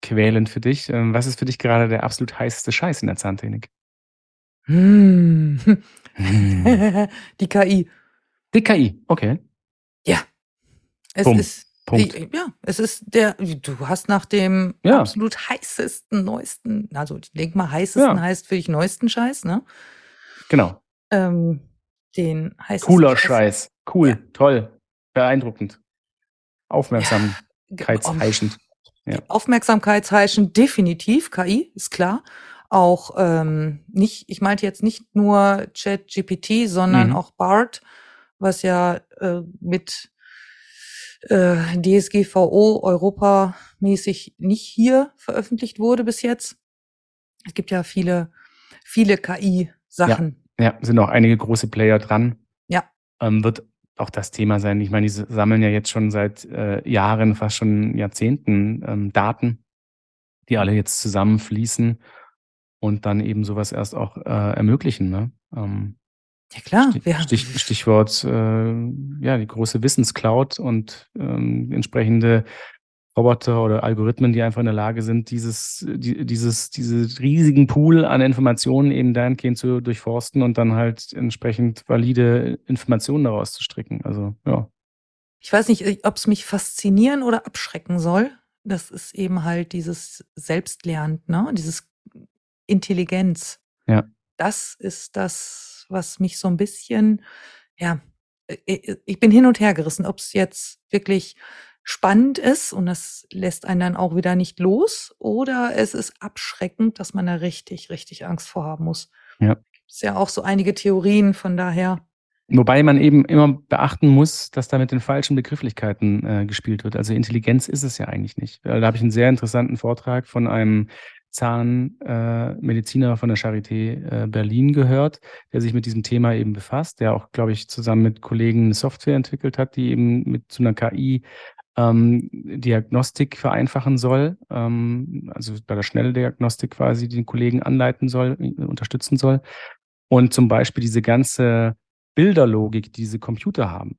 [SPEAKER 2] quälend für dich. Ähm, was ist für dich gerade der absolut heißeste Scheiß in der Zahntechnik?
[SPEAKER 1] Hm. hm. [laughs] die KI.
[SPEAKER 2] Die KI, okay.
[SPEAKER 1] Es Punkt. ist Punkt. Ja, es ist der, du hast nach dem ja. absolut heißesten, neuesten, also ich denke mal, heißesten ja. heißt für dich neuesten Scheiß, ne?
[SPEAKER 2] Genau.
[SPEAKER 1] Ähm, den heißt
[SPEAKER 2] Cooler Scheiß. Cool, ja. toll, beeindruckend. Aufmerksamkeitsheischend.
[SPEAKER 1] Ja. Aufmerksamkeitsheischend, definitiv, KI, ist klar. Auch ähm, nicht, ich meinte jetzt nicht nur ChatGPT, sondern mhm. auch BART, was ja äh, mit äh, DSGVO europamäßig nicht hier veröffentlicht wurde bis jetzt. Es gibt ja viele, viele KI-Sachen.
[SPEAKER 2] Ja, sind auch einige große Player dran.
[SPEAKER 1] Ja.
[SPEAKER 2] Ähm, wird auch das Thema sein. Ich meine, die sammeln ja jetzt schon seit äh, Jahren, fast schon Jahrzehnten ähm, Daten, die alle jetzt zusammenfließen und dann eben sowas erst auch äh, ermöglichen. Ne? Ähm,
[SPEAKER 1] ja klar.
[SPEAKER 2] Stich, Stich, Stichwort, äh, ja, die große Wissenscloud und ähm, entsprechende Roboter oder Algorithmen, die einfach in der Lage sind, dieses, die, dieses, diese riesigen Pool an Informationen eben dahingehend zu durchforsten und dann halt entsprechend valide Informationen daraus zu stricken. Also, ja.
[SPEAKER 1] Ich weiß nicht, ob es mich faszinieren oder abschrecken soll. Das ist eben halt dieses Selbstlernen, ne? Dieses Intelligenz.
[SPEAKER 2] Ja.
[SPEAKER 1] das ist das, was mich so ein bisschen, ja, ich bin hin und her gerissen, ob es jetzt wirklich spannend ist und das lässt einen dann auch wieder nicht los oder es ist abschreckend, dass man da richtig, richtig Angst vor haben muss. Ja. Gibt es ja auch so einige Theorien, von daher.
[SPEAKER 2] Wobei man eben immer beachten muss, dass da mit den falschen Begrifflichkeiten äh, gespielt wird. Also Intelligenz ist es ja eigentlich nicht. Da habe ich einen sehr interessanten Vortrag von einem Zahnmediziner äh, von der Charité äh, Berlin gehört, der sich mit diesem Thema eben befasst, der auch, glaube ich, zusammen mit Kollegen eine Software entwickelt hat, die eben mit zu einer KI ähm, Diagnostik vereinfachen soll, ähm, also bei der Schnelldiagnostik quasi den Kollegen anleiten soll, äh, unterstützen soll. Und zum Beispiel diese ganze Bilderlogik, die diese Computer haben.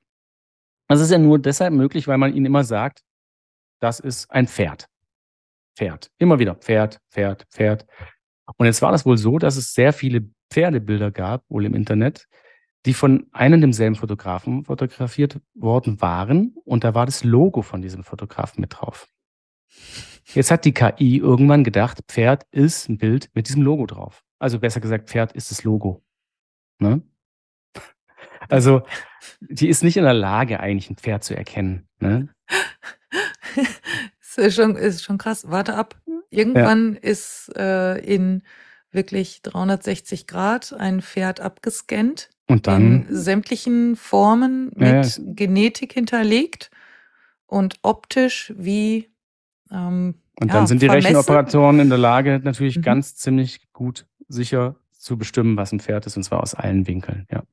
[SPEAKER 2] Das ist ja nur deshalb möglich, weil man ihnen immer sagt, das ist ein Pferd. Pferd. Immer wieder Pferd, Pferd, Pferd. Und jetzt war das wohl so, dass es sehr viele Pferdebilder gab, wohl im Internet, die von einem demselben Fotografen fotografiert worden waren. Und da war das Logo von diesem Fotografen mit drauf. Jetzt hat die KI irgendwann gedacht, Pferd ist ein Bild mit diesem Logo drauf. Also besser gesagt, Pferd ist das Logo. Ne? Also, die ist nicht in der Lage, eigentlich ein Pferd zu erkennen. Ne? [laughs]
[SPEAKER 1] ist schon, ist schon krass. Warte ab. Irgendwann ja. ist äh, in wirklich 360 Grad ein Pferd abgescannt.
[SPEAKER 2] Und dann?
[SPEAKER 1] In sämtlichen Formen mit ja, Genetik hinterlegt und optisch wie. Ähm,
[SPEAKER 2] und dann sind die vermessen. Rechenoperatoren in der Lage, natürlich mhm. ganz ziemlich gut sicher zu bestimmen, was ein Pferd ist, und zwar aus allen Winkeln, ja.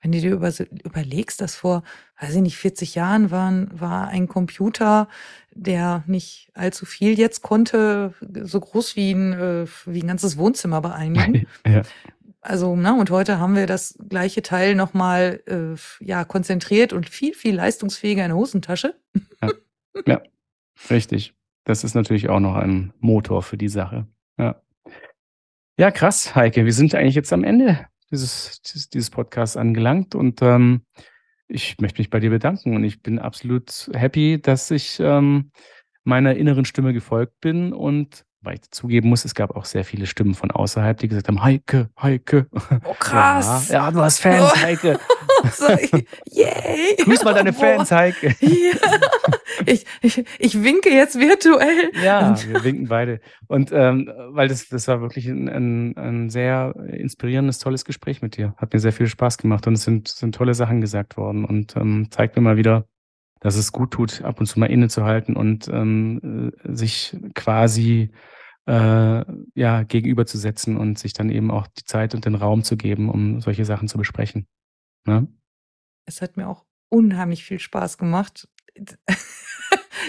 [SPEAKER 1] Wenn du dir über, überlegst, dass vor, weiß ich nicht, 40 Jahren waren, war ein Computer, der nicht allzu viel jetzt konnte, so groß wie ein, äh, wie ein ganzes Wohnzimmer beeinigen. [laughs] ja. Also, na, und heute haben wir das gleiche Teil nochmal äh, ja, konzentriert und viel, viel leistungsfähiger in der Hosentasche.
[SPEAKER 2] Ja. ja, richtig. Das ist natürlich auch noch ein Motor für die Sache. Ja. Ja, krass, Heike. Wir sind eigentlich jetzt am Ende dieses, dieses Podcasts angelangt und ähm, ich möchte mich bei dir bedanken und ich bin absolut happy, dass ich ähm, meiner inneren Stimme gefolgt bin und weil ich zugeben muss, es gab auch sehr viele Stimmen von außerhalb, die gesagt haben, Heike, Heike.
[SPEAKER 1] Oh, krass.
[SPEAKER 2] Ja, ja du hast Fans, oh. Heike. [laughs]
[SPEAKER 1] so, yay.
[SPEAKER 2] Grüß mal deine Fans, Heike. Ja.
[SPEAKER 1] Ich, ich, ich winke jetzt virtuell.
[SPEAKER 2] Ja, wir winken beide. Und ähm, weil das, das war wirklich ein, ein, ein sehr inspirierendes, tolles Gespräch mit dir. Hat mir sehr viel Spaß gemacht und es sind, sind tolle Sachen gesagt worden und ähm, zeigt mir mal wieder, dass es gut tut, ab und zu mal innezuhalten und ähm, äh, sich quasi äh, ja, gegenüberzusetzen und sich dann eben auch die Zeit und den Raum zu geben, um solche Sachen zu besprechen. Ne?
[SPEAKER 1] Es hat mir auch unheimlich viel Spaß gemacht. [laughs]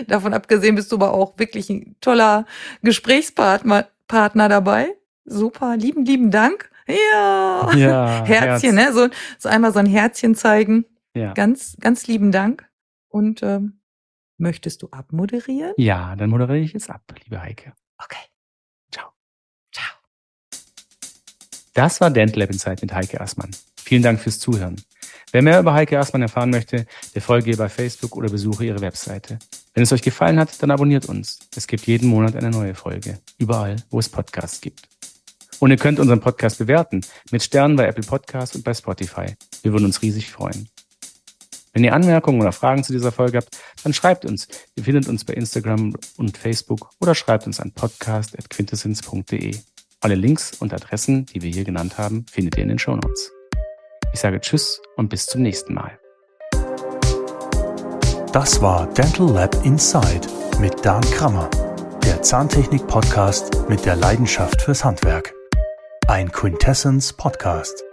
[SPEAKER 1] Davon abgesehen bist du aber auch wirklich ein toller Gesprächspartner Partner dabei. Super, lieben, lieben Dank. Ja, ja [laughs] Herzchen, Herz. ne? So, so einmal so ein Herzchen zeigen. Ja. Ganz, ganz lieben Dank. Und ähm, möchtest du abmoderieren?
[SPEAKER 2] Ja, dann moderiere ich jetzt ab, liebe Heike.
[SPEAKER 1] Okay.
[SPEAKER 2] Ciao. Ciao. Das war Dental Lab Insight mit Heike Aßmann. Vielen Dank fürs Zuhören. Wer mehr über Heike Aßmann erfahren möchte, der folge ihr bei Facebook oder besuche ihre Webseite. Wenn es euch gefallen hat, dann abonniert uns. Es gibt jeden Monat eine neue Folge. Überall, wo es Podcasts gibt. Und ihr könnt unseren Podcast bewerten. Mit Sternen bei Apple Podcasts und bei Spotify. Wir würden uns riesig freuen. Wenn ihr Anmerkungen oder Fragen zu dieser Folge habt, dann schreibt uns. Ihr findet uns bei Instagram und Facebook oder schreibt uns an podcast.quintessence.de. Alle Links und Adressen, die wir hier genannt haben, findet ihr in den Show Notes. Ich sage Tschüss und bis zum nächsten Mal.
[SPEAKER 3] Das war Dental Lab Inside mit Dan Krammer, der Zahntechnik-Podcast mit der Leidenschaft fürs Handwerk. Ein Quintessence Podcast.